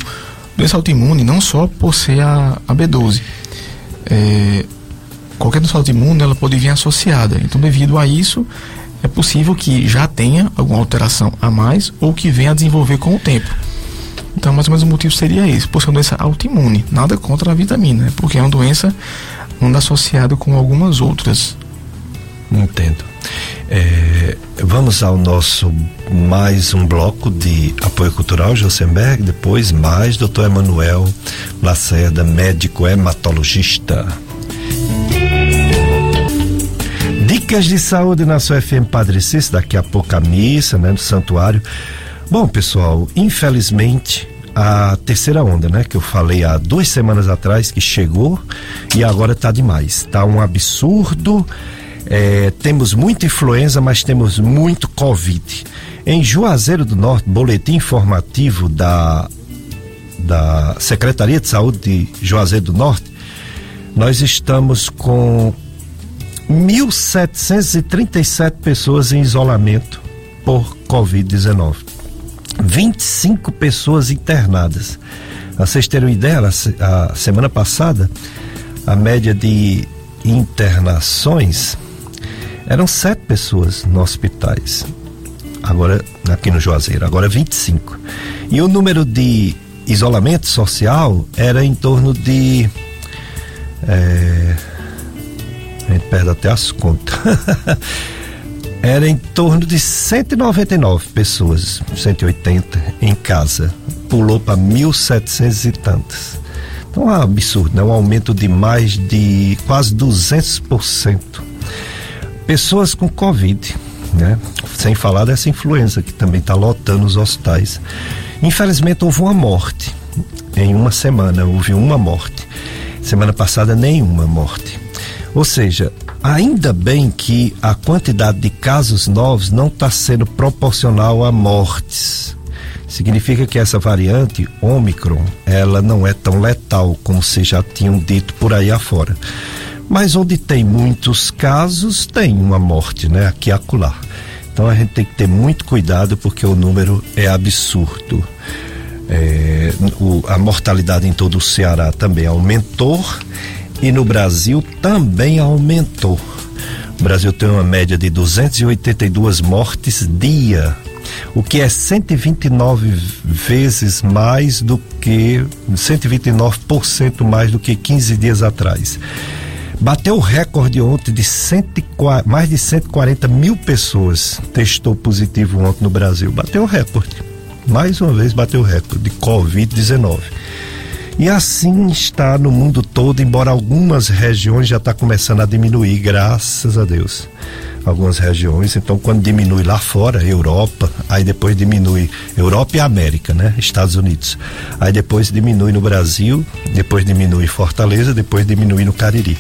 doença autoimune não só por ser a, a B12. É, qualquer doença autoimune ela pode vir associada. Então, devido a isso, é possível que já tenha alguma alteração a mais ou que venha a desenvolver com o tempo. Então, mais ou menos o motivo seria esse, por ser uma doença autoimune, nada contra a vitamina, né? porque é uma doença anda associada com algumas outras. Entendo. É, vamos ao nosso mais um bloco de apoio cultural, Josenberg, depois mais doutor Emanuel Lacerda, médico hematologista. Dicas de saúde na sua FM Padre Cícero, daqui a pouco a missa, né, no santuário. Bom, pessoal, infelizmente a terceira onda, né, que eu falei há duas semanas atrás que chegou e agora tá demais. Tá um absurdo. É, temos muita influenza, mas temos muito Covid. Em Juazeiro do Norte, boletim informativo da, da Secretaria de Saúde de Juazeiro do Norte, nós estamos com 1.737 pessoas em isolamento por Covid-19. 25 pessoas internadas. Pra vocês terem uma ideia, a semana passada, a média de internações eram sete pessoas nos hospitais. Agora, aqui no Juazeiro, agora 25. E o número de isolamento social era em torno de. É, gente perde até as contas. era em torno de 199 pessoas, 180 em casa. Pulou para 1.700 e tantas. Então é um absurdo, né? Um aumento de mais de quase 200%. pessoas com Covid, né? Sem falar dessa influenza que também está lotando os hospitais. Infelizmente houve uma morte. Em uma semana houve uma morte. Semana passada nenhuma morte. Ou seja, ainda bem que a quantidade de casos novos não está sendo proporcional a mortes. Significa que essa variante Omicron, ela não é tão letal como se já tinham dito por aí afora. Mas onde tem muitos casos, tem uma morte, né? Aqui e acolá. Então a gente tem que ter muito cuidado porque o número é absurdo. É, o, a mortalidade em todo o Ceará também aumentou e no Brasil também aumentou. O Brasil tem uma média de 282 mortes dia, o que é 129 vezes mais do que 129% mais do que 15 dias atrás. Bateu o recorde ontem de 104, mais de 140 mil pessoas testou positivo ontem no Brasil. Bateu o recorde. Mais uma vez bateu o recorde de Covid-19. E assim está no mundo todo, embora algumas regiões já está começando a diminuir, graças a Deus. Algumas regiões, então quando diminui lá fora, Europa, aí depois diminui Europa e América, né? Estados Unidos. Aí depois diminui no Brasil, depois diminui Fortaleza, depois diminui no Cariri.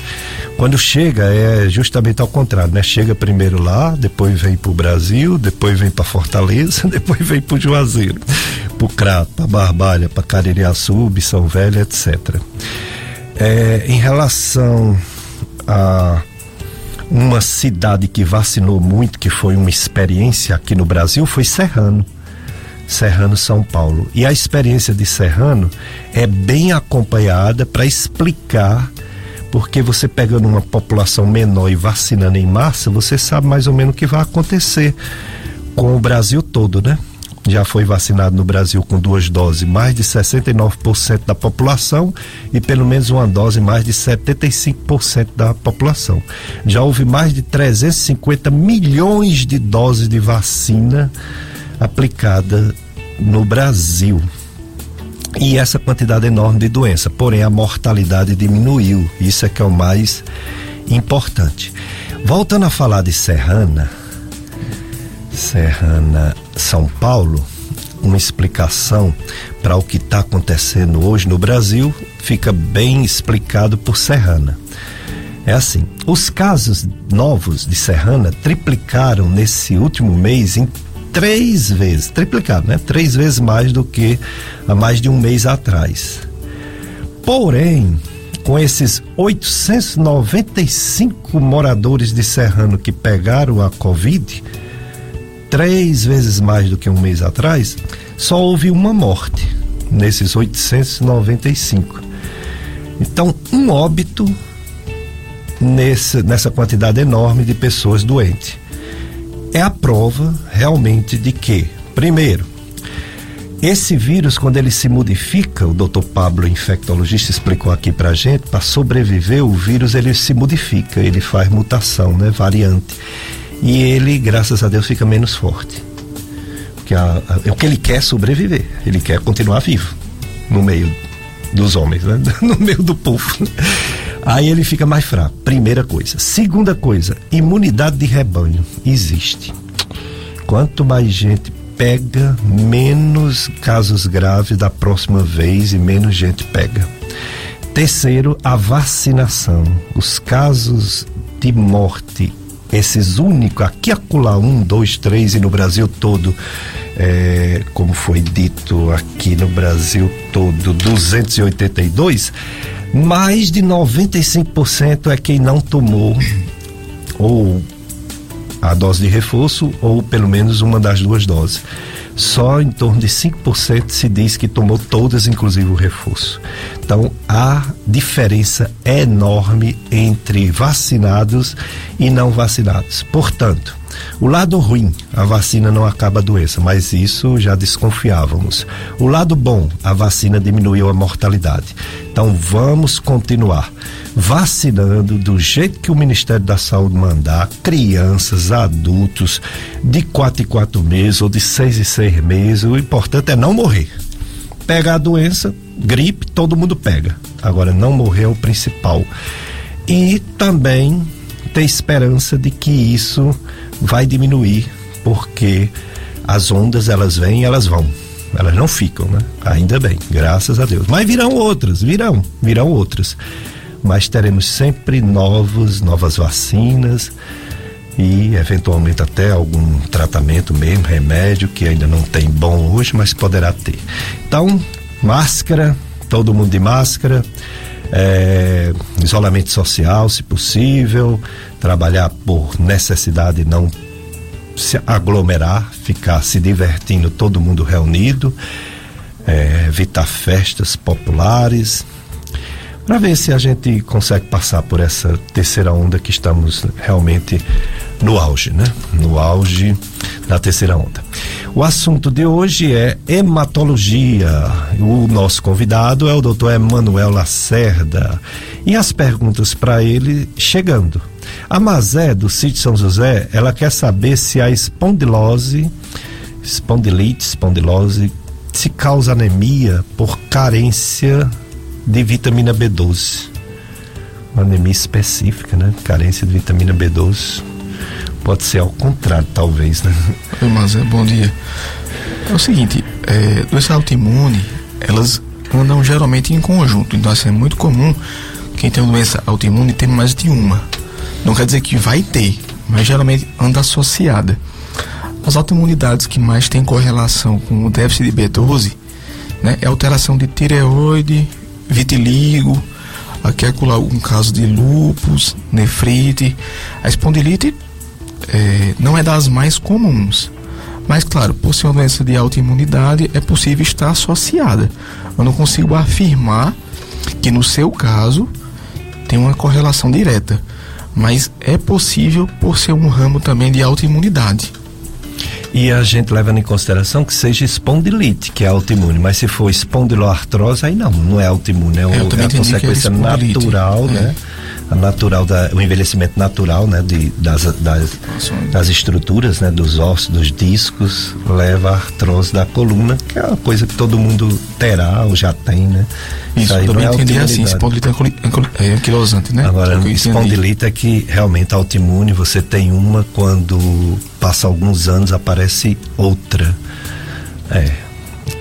Quando chega é justamente ao contrário, né? Chega primeiro lá, depois vem para o Brasil, depois vem para Fortaleza, depois vem para o Juazeiro para o Crato, para Barbalha, para Caririaçu, São Velho, etc. É, em relação a uma cidade que vacinou muito, que foi uma experiência aqui no Brasil, foi Serrano. Serrano, São Paulo. E a experiência de Serrano é bem acompanhada para explicar porque você pegando uma população menor e vacinando em massa, você sabe mais ou menos o que vai acontecer com o Brasil todo, né? Já foi vacinado no Brasil com duas doses mais de 69% da população e pelo menos uma dose mais de 75% da população. Já houve mais de 350 milhões de doses de vacina aplicada no Brasil. E essa quantidade enorme de doença, porém a mortalidade diminuiu. Isso é que é o mais importante. Voltando a falar de Serrana, Serrana São Paulo, uma explicação para o que está acontecendo hoje no Brasil fica bem explicado por Serrana. É assim, os casos novos de Serrana triplicaram nesse último mês em três vezes, triplicado, né? Três vezes mais do que há mais de um mês atrás. Porém, com esses 895 moradores de Serrano que pegaram a Covid, três vezes mais do que um mês atrás, só houve uma morte nesses 895. Então, um óbito nesse, nessa quantidade enorme de pessoas doentes. É a prova realmente de que, primeiro, esse vírus, quando ele se modifica, o doutor Pablo, infectologista, explicou aqui pra gente, para sobreviver, o vírus ele se modifica, ele faz mutação, né? Variante e ele, graças a Deus, fica menos forte. Porque a, a, é o que ele quer sobreviver, ele quer continuar vivo no meio dos homens, né? no meio do povo. Aí ele fica mais fraco. Primeira coisa. Segunda coisa, imunidade de rebanho existe. Quanto mais gente pega, menos casos graves da próxima vez e menos gente pega. Terceiro, a vacinação. Os casos de morte esses únicos, aqui acolá, um, dois, três, e no Brasil todo, é, como foi dito aqui no Brasil todo, 282, mais de 95% é quem não tomou ou a dose de reforço ou pelo menos uma das duas doses só em torno de 5% se diz que tomou todas, inclusive o reforço. Então, a diferença enorme entre vacinados e não vacinados. Portanto, o lado ruim, a vacina não acaba a doença, mas isso já desconfiávamos. O lado bom, a vacina diminuiu a mortalidade. Então vamos continuar vacinando do jeito que o Ministério da Saúde mandar, crianças, adultos, de 4 em 4 meses ou de 6 em 6 meses. O importante é não morrer. Pega a doença, gripe, todo mundo pega. Agora, não morrer é o principal. E também ter esperança de que isso vai diminuir, porque as ondas elas vêm e elas vão. Elas não ficam, né? Ainda bem, graças a Deus. Mas virão outras, virão, virão outras. Mas teremos sempre novos, novas vacinas e eventualmente até algum tratamento mesmo, remédio que ainda não tem bom hoje, mas poderá ter. Então, máscara, todo mundo de máscara, é, isolamento social, se possível, trabalhar por necessidade, não se aglomerar, ficar se divertindo, todo mundo reunido, é, evitar festas populares, para ver se a gente consegue passar por essa terceira onda que estamos realmente no auge, né? No auge da terceira onda. O assunto de hoje é hematologia. O nosso convidado é o Dr. Emanuel Lacerda. E as perguntas para ele chegando. A Mazé do sítio São José, ela quer saber se a espondilose, espondilite, espondilose, se causa anemia por carência de vitamina B12. Uma anemia específica, né? Carência de vitamina B12. Pode ser ao contrário, talvez, né? Mas é bom dia. É o seguinte, é, doença autoimune, elas andam geralmente em conjunto. Então, assim, é muito comum quem tem uma doença autoimune ter mais de uma. Não quer dizer que vai ter, mas geralmente anda associada. As autoimunidades que mais têm correlação com o déficit de B12 né, é alteração de tireoide, vitiligo, aqui é um caso de lúpus, nefrite. A espondilite é, não é das mais comuns. Mas, claro, por ser uma doença de autoimunidade, é possível estar associada. Eu não consigo afirmar que no seu caso tem uma correlação direta, mas é possível por ser um ramo também de autoimunidade. E a gente leva em consideração que seja espondilite, que é autoimune, mas se for espondiloartrose, aí não, não é autoimune, é, o, é a consequência natural, é. né? A natural da, o envelhecimento natural, né, de, das, das, das estruturas, né, dos ossos, dos discos, leva à artrose da coluna, que é uma coisa que todo mundo terá ou já tem, né? Isso, eu também é entendi assim, espondilite é, é anquilosante, né? Agora, espondilite é que realmente autoimune, você tem uma quando passa alguns anos aparece outra. É.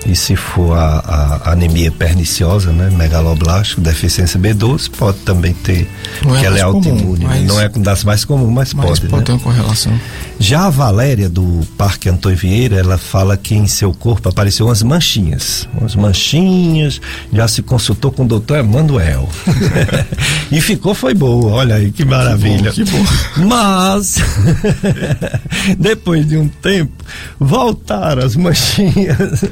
E se for a, a anemia perniciosa, né, megaloblástico, deficiência B12, pode também ter, não que é ela é autoimune. Né? Não é das mais comuns, mas, mas pode. pode né? ter uma correlação. Já a Valéria do Parque Antônio Vieira, ela fala que em seu corpo apareceu umas manchinhas. Umas manchinhas, já se consultou com o doutor Emanuel. e ficou, foi boa, olha aí que maravilha. Que bom, que bom. Mas, depois de um tempo, voltaram as manchinhas.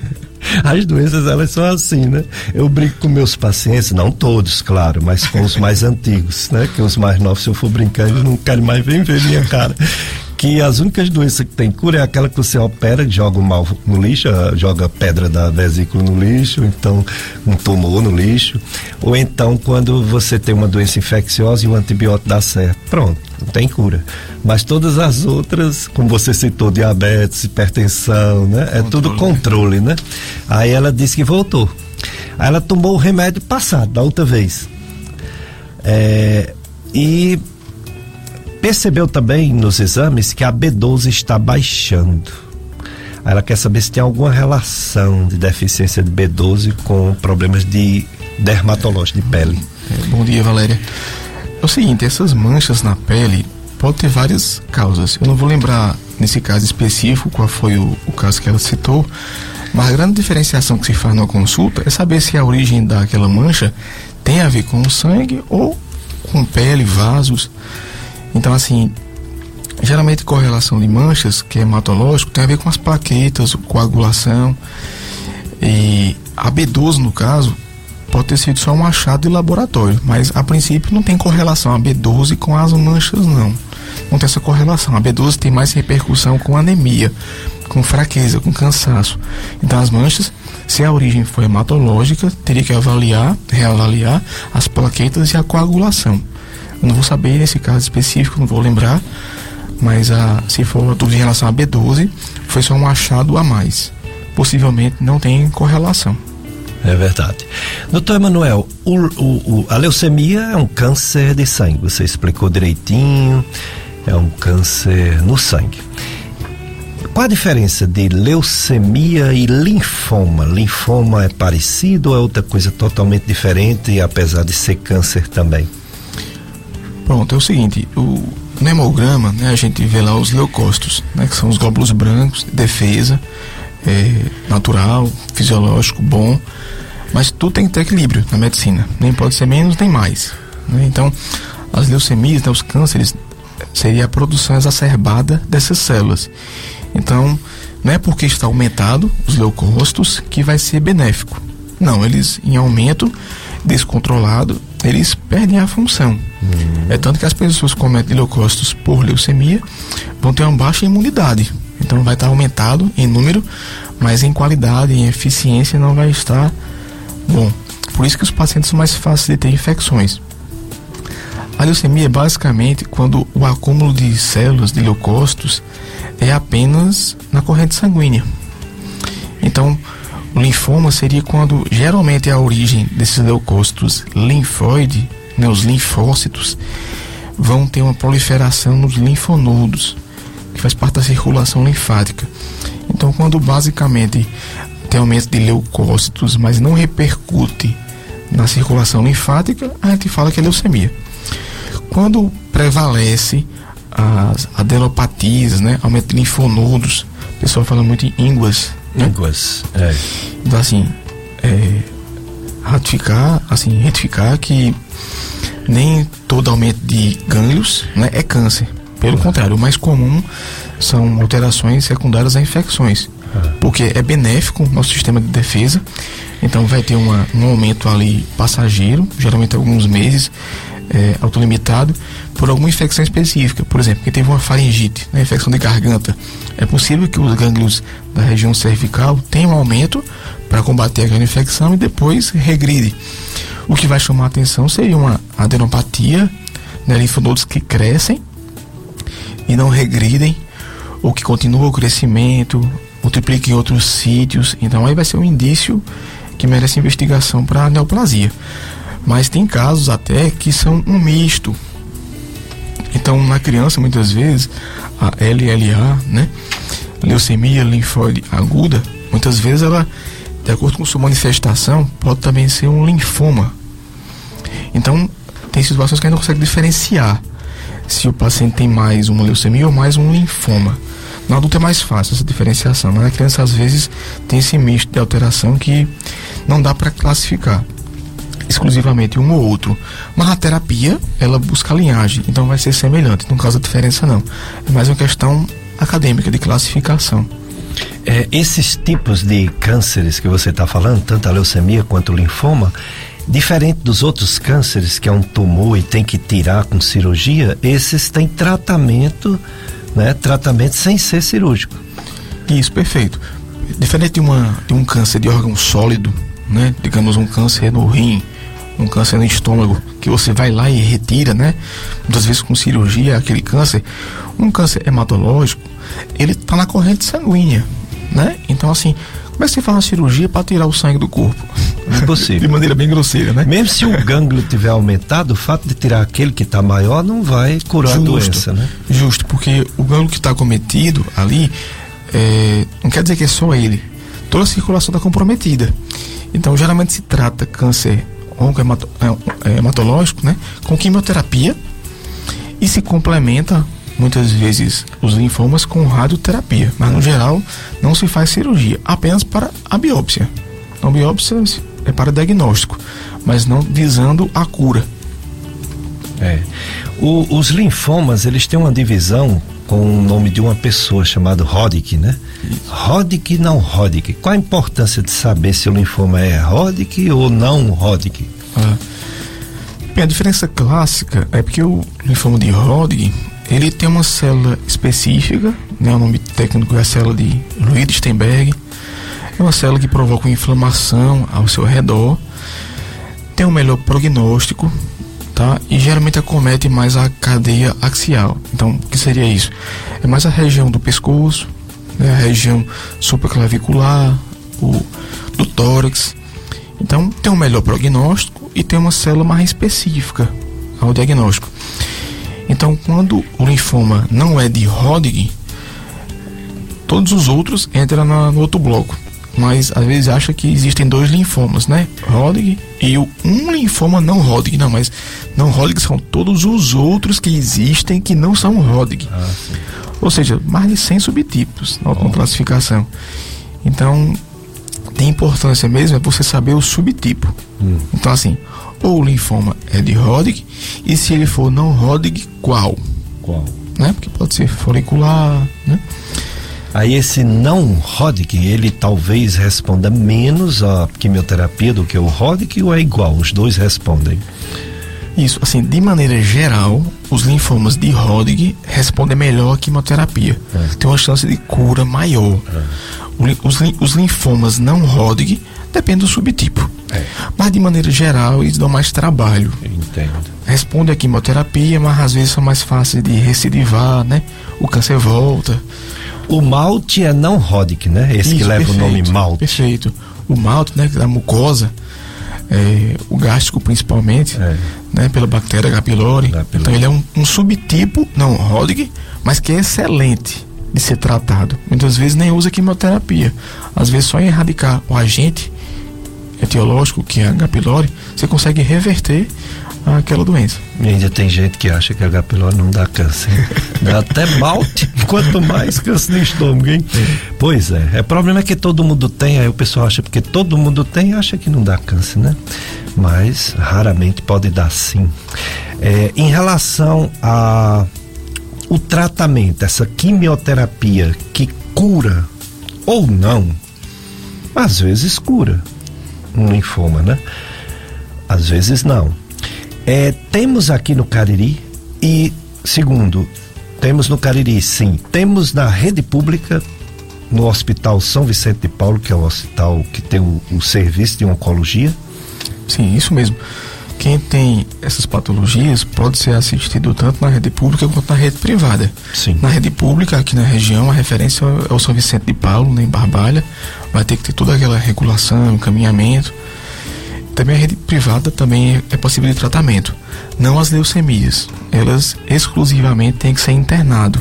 As doenças, elas são assim, né? Eu brinco com meus pacientes, não todos, claro, mas com os mais antigos, né? Que os mais novos, se eu for brincar, eles não querem mais ver minha cara que as únicas doenças que tem cura é aquela que você opera, joga o mal no lixo, joga pedra da vesícula no lixo, então um tumor no lixo, ou então quando você tem uma doença infecciosa e o antibiótico dá certo. Pronto, não tem cura. Mas todas as outras, como você citou, diabetes, hipertensão, né? Controle. É tudo controle, né? Aí ela disse que voltou. Aí ela tomou o remédio passado, da outra vez. É, e Percebeu também nos exames que a B12 está baixando. Ela quer saber se tem alguma relação de deficiência de B12 com problemas de dermatológico de pele. É, bom dia, Valéria. É o seguinte, essas manchas na pele pode ter várias causas. Eu não vou lembrar nesse caso específico qual foi o, o caso que ela citou, mas a grande diferenciação que se faz na consulta é saber se a origem daquela mancha tem a ver com o sangue ou com pele, vasos. Então, assim, geralmente correlação de manchas, que é hematológico, tem a ver com as plaquetas, coagulação. E a B12, no caso, pode ter sido só um achado de laboratório, mas a princípio não tem correlação a B12 com as manchas, não. Não tem essa correlação. A B12 tem mais repercussão com anemia, com fraqueza, com cansaço. Então, as manchas, se a origem foi hematológica, teria que avaliar, reavaliar as plaquetas e a coagulação. Eu não vou saber nesse caso específico, não vou lembrar, mas a, se for dúvida em relação a B12, foi só um achado a mais. Possivelmente não tem correlação. É verdade. Doutor Emanuel, o, o, a leucemia é um câncer de sangue, você explicou direitinho, é um câncer no sangue. Qual a diferença de leucemia e linfoma? Linfoma é parecido ou é outra coisa totalmente diferente, apesar de ser câncer também? Pronto, é o seguinte, o, no hemograma, né, a gente vê lá os leucócitos, né, que são os glóbulos brancos de defesa, é, natural, fisiológico, bom, mas tudo tem que ter equilíbrio na medicina, nem pode ser menos nem mais. Né? Então, as leucemias, né, os cânceres, seria a produção exacerbada dessas células. Então, não é porque está aumentado os leucócitos que vai ser benéfico. Não, eles em aumento descontrolado, eles perdem a função. Uhum. É tanto que as pessoas que cometem leucócitos por leucemia vão ter uma baixa imunidade. Então vai estar aumentado em número, mas em qualidade, em eficiência não vai estar bom. Por isso que os pacientes são mais fáceis de ter infecções. A leucemia é basicamente quando o acúmulo de células de leucócitos é apenas na corrente sanguínea. Então, o linfoma seria quando geralmente a origem desses leucócitos linfóide, né, os linfócitos, vão ter uma proliferação nos linfonodos, que faz parte da circulação linfática. Então, quando basicamente tem aumento de leucócitos, mas não repercute na circulação linfática, a gente fala que é leucemia. Quando prevalece as adenopatias, né, aumento de linfonodos, o pessoal fala muito em ínguas, né? Ínguas, é. Então, assim, é, ratificar, assim, retificar que nem todo aumento de gânglios né, é câncer. Pelo uhum. contrário, o mais comum são alterações secundárias a infecções. Uhum. Porque é benéfico no nosso sistema de defesa. Então vai ter uma, um aumento ali passageiro, geralmente alguns meses, é, autolimitado por alguma infecção específica. Por exemplo, quem teve uma faringite, né, infecção de garganta, é possível que os gânglios da região cervical tenham um aumento para combater aquela infecção e depois regride. O que vai chamar a atenção seria uma adenopatia, né, linfonodos que crescem e não regridem, ou que continuam o crescimento, multipliquem em outros sítios. Então aí vai ser um indício que merece investigação para neoplasia mas tem casos até que são um misto. Então, na criança, muitas vezes, a LLA, né, leucemia linfóide aguda, muitas vezes ela, de acordo com sua manifestação, pode também ser um linfoma. Então, tem situações que a gente não consegue diferenciar se o paciente tem mais uma leucemia ou mais um linfoma. No adulto é mais fácil essa diferenciação, mas na criança às vezes tem esse misto de alteração que não dá para classificar exclusivamente um ou outro. Mas a terapia, ela busca a linhagem, então vai ser semelhante, não causa diferença não. É mais uma questão acadêmica de classificação. É, esses tipos de cânceres que você está falando, tanto a leucemia quanto o linfoma, diferente dos outros cânceres, que é um tumor e tem que tirar com cirurgia, esses têm tratamento, né? Tratamento sem ser cirúrgico. Isso, perfeito. Diferente de, uma, de um câncer de órgão sólido, né? Digamos um câncer no rim, um câncer no estômago, que você vai lá e retira, né? Muitas vezes com cirurgia, aquele câncer. Um câncer hematológico, ele está na corrente sanguínea, né? Então, assim, como é que você faz uma cirurgia para tirar o sangue do corpo? Impossível. de maneira bem grosseira, né? Mesmo se o gânglio tiver aumentado, o fato de tirar aquele que está maior não vai curar Justo. a doença, né? Justo, porque o gânglio que está cometido ali, é, não quer dizer que é só ele. Toda a circulação está comprometida. Então, geralmente se trata câncer oncohematológico, é, né, com quimioterapia e se complementa muitas vezes os linfomas com radioterapia, mas no geral não se faz cirurgia, apenas para a biópsia. A biópsia é para diagnóstico, mas não visando a cura. É. O, os linfomas, eles têm uma divisão com o nome de uma pessoa chamada Hodgkin, né? Hodgkin não Hodgkin. Qual a importância de saber se o linfoma é Hodgkin ou não Hodgkin? Ah. Bem, a diferença clássica é porque o linfoma de Hodgkin ele tem uma célula específica, né? O nome técnico é a célula de Louis-Steinberg. É uma célula que provoca inflamação ao seu redor. Tem um melhor prognóstico, tá? E geralmente acomete mais a cadeia axial. Então, o que seria isso? É mais a região do pescoço, né? a região supraclavicular, o, do tórax. Então, tem um melhor prognóstico e tem uma célula mais específica ao diagnóstico. Então, quando o linfoma não é de Hodgkin, todos os outros entram no outro bloco. Mas às vezes acha que existem dois linfomas, né? Hodgkin e o, um linfoma não Hodgkin. Não, mas não Hodgkin são todos os outros que existem que não são Hodgkin. Ah, Ou seja, mais de 100 subtipos na classificação. Então, tem importância mesmo é você saber o subtipo. Hum. Então, assim, ou o linfoma é de Hodgkin, e se ele for não Hodgkin, qual? Qual? Né? Porque pode ser folicular, né? Aí esse não Hodgkin, ele talvez responda menos a quimioterapia do que o Hodgkin ou é igual? Os dois respondem. Isso, assim, de maneira geral, os linfomas de Hodgkin respondem melhor à quimioterapia. É. Tem uma chance de cura maior. É. Os, os linfomas não Hodgkin depende do subtipo. É. Mas de maneira geral, eles dão mais trabalho. Entendo. Responde a quimioterapia, mas às vezes são mais fáceis de recidivar, né? O câncer volta. O malte é não Hodgkin, né? Esse Isso, que leva perfeito, o nome malte. Perfeito. O malte, né? Da mucosa, é, o gástrico principalmente, é. né? Pela bactéria H. pylori. Então ele é um, um subtipo, não Hodgkin, mas que é excelente de ser tratado. Muitas vezes nem usa quimioterapia. Às vezes só em erradicar o agente etiológico, que é H. pylori, você consegue reverter aquela doença. E ainda tem gente que acha que H. pylori não dá câncer. dá até malte, quanto mais câncer no estômago, hein? É. Pois é. O problema é que todo mundo tem, aí o pessoal acha porque todo mundo tem, acha que não dá câncer, né? Mas raramente pode dar sim. É, em relação a o tratamento, essa quimioterapia que cura ou não, às vezes cura um linfoma, né? Às vezes não. É, temos aqui no Cariri e, segundo, temos no Cariri, sim. Temos na rede pública, no Hospital São Vicente de Paulo, que é o hospital que tem o, o serviço de oncologia. Sim, isso mesmo quem tem essas patologias pode ser assistido tanto na rede pública quanto na rede privada. Sim. Na rede pública, aqui na região, a referência é o São Vicente de Paulo, né, em Barbalha. Vai ter que ter toda aquela regulação, encaminhamento. Também a rede privada também é possível de tratamento. Não as leucemias. Elas exclusivamente têm que ser internado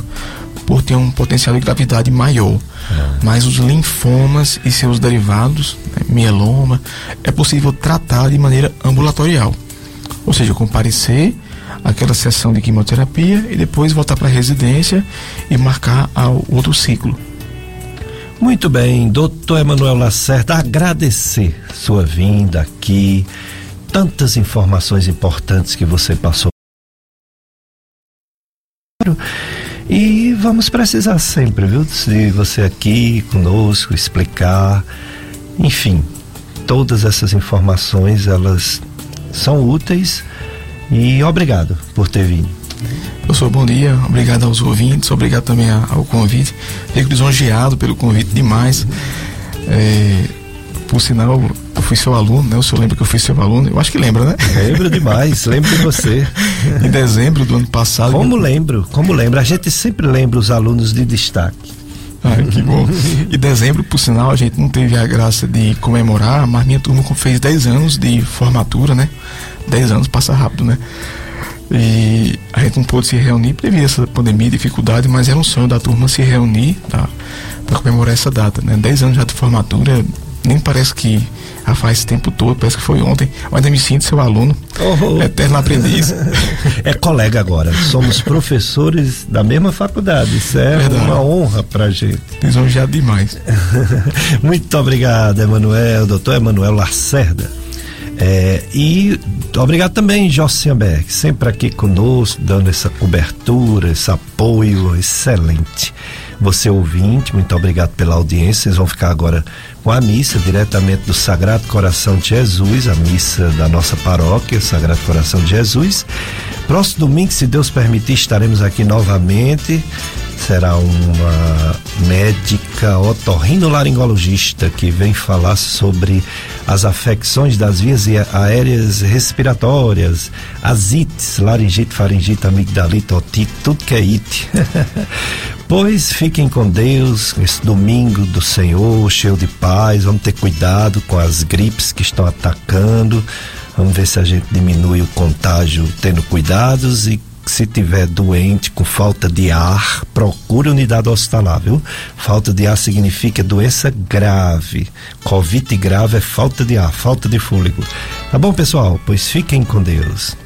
por ter um potencial de gravidade maior. É. Mas os linfomas e seus derivados, né, mieloma, é possível tratar de maneira ambulatorial. Ou seja, comparecer aquela sessão de quimioterapia e depois voltar para a residência e marcar o outro ciclo. Muito bem, doutor Emanuel Lacerda, agradecer sua vinda aqui, tantas informações importantes que você passou. E vamos precisar sempre, viu, de você aqui conosco, explicar, enfim, todas essas informações, elas são úteis e obrigado por ter vindo. Professor, bom dia. Obrigado aos ouvintes, obrigado também ao convite. Fico lisonjeado pelo convite demais. É, por sinal, eu fui seu aluno, né? O senhor lembra que eu fui seu aluno? Eu acho que lembra, né? Lembro demais, lembro de você. em dezembro do ano passado. Como lembro, como lembro. A gente sempre lembra os alunos de destaque. Ah, que bom. Em dezembro, por sinal, a gente não teve a graça de comemorar, mas minha turma fez 10 anos de formatura, né? 10 anos passa rápido, né? E a gente não pôde se reunir devido a essa pandemia, dificuldade, mas era um sonho da turma se reunir tá, para comemorar essa data, né? 10 anos já de formatura, nem parece que já faz tempo todo, parece que foi ontem, mas ainda me sinto seu aluno, oh. eterno aprendiz. É colega agora, somos professores da mesma faculdade, isso é Verdade. uma honra pra gente. Lisonjeado demais. Muito obrigado, Emanuel, doutor Emanuel Lacerda. É, e obrigado também, Josiamberg, sempre aqui conosco, dando essa cobertura, esse apoio excelente. Você ouvinte, muito obrigado pela audiência. Vocês vão ficar agora com a missa diretamente do Sagrado Coração de Jesus, a missa da nossa paróquia, Sagrado Coração de Jesus. Próximo domingo, se Deus permitir, estaremos aqui novamente. Será uma médica otorrinolaringologista que vem falar sobre as afecções das vias aéreas respiratórias, as ites, laringite, faringite, amigdalite, otite, tudo que é it. Pois fiquem com Deus, esse domingo do Senhor, cheio de paz. Vamos ter cuidado com as gripes que estão atacando. Vamos ver se a gente diminui o contágio tendo cuidados e se tiver doente com falta de ar, procure unidade hospitalar, viu? Falta de ar significa doença grave. Covid grave é falta de ar, falta de fôlego. Tá bom, pessoal? Pois fiquem com Deus.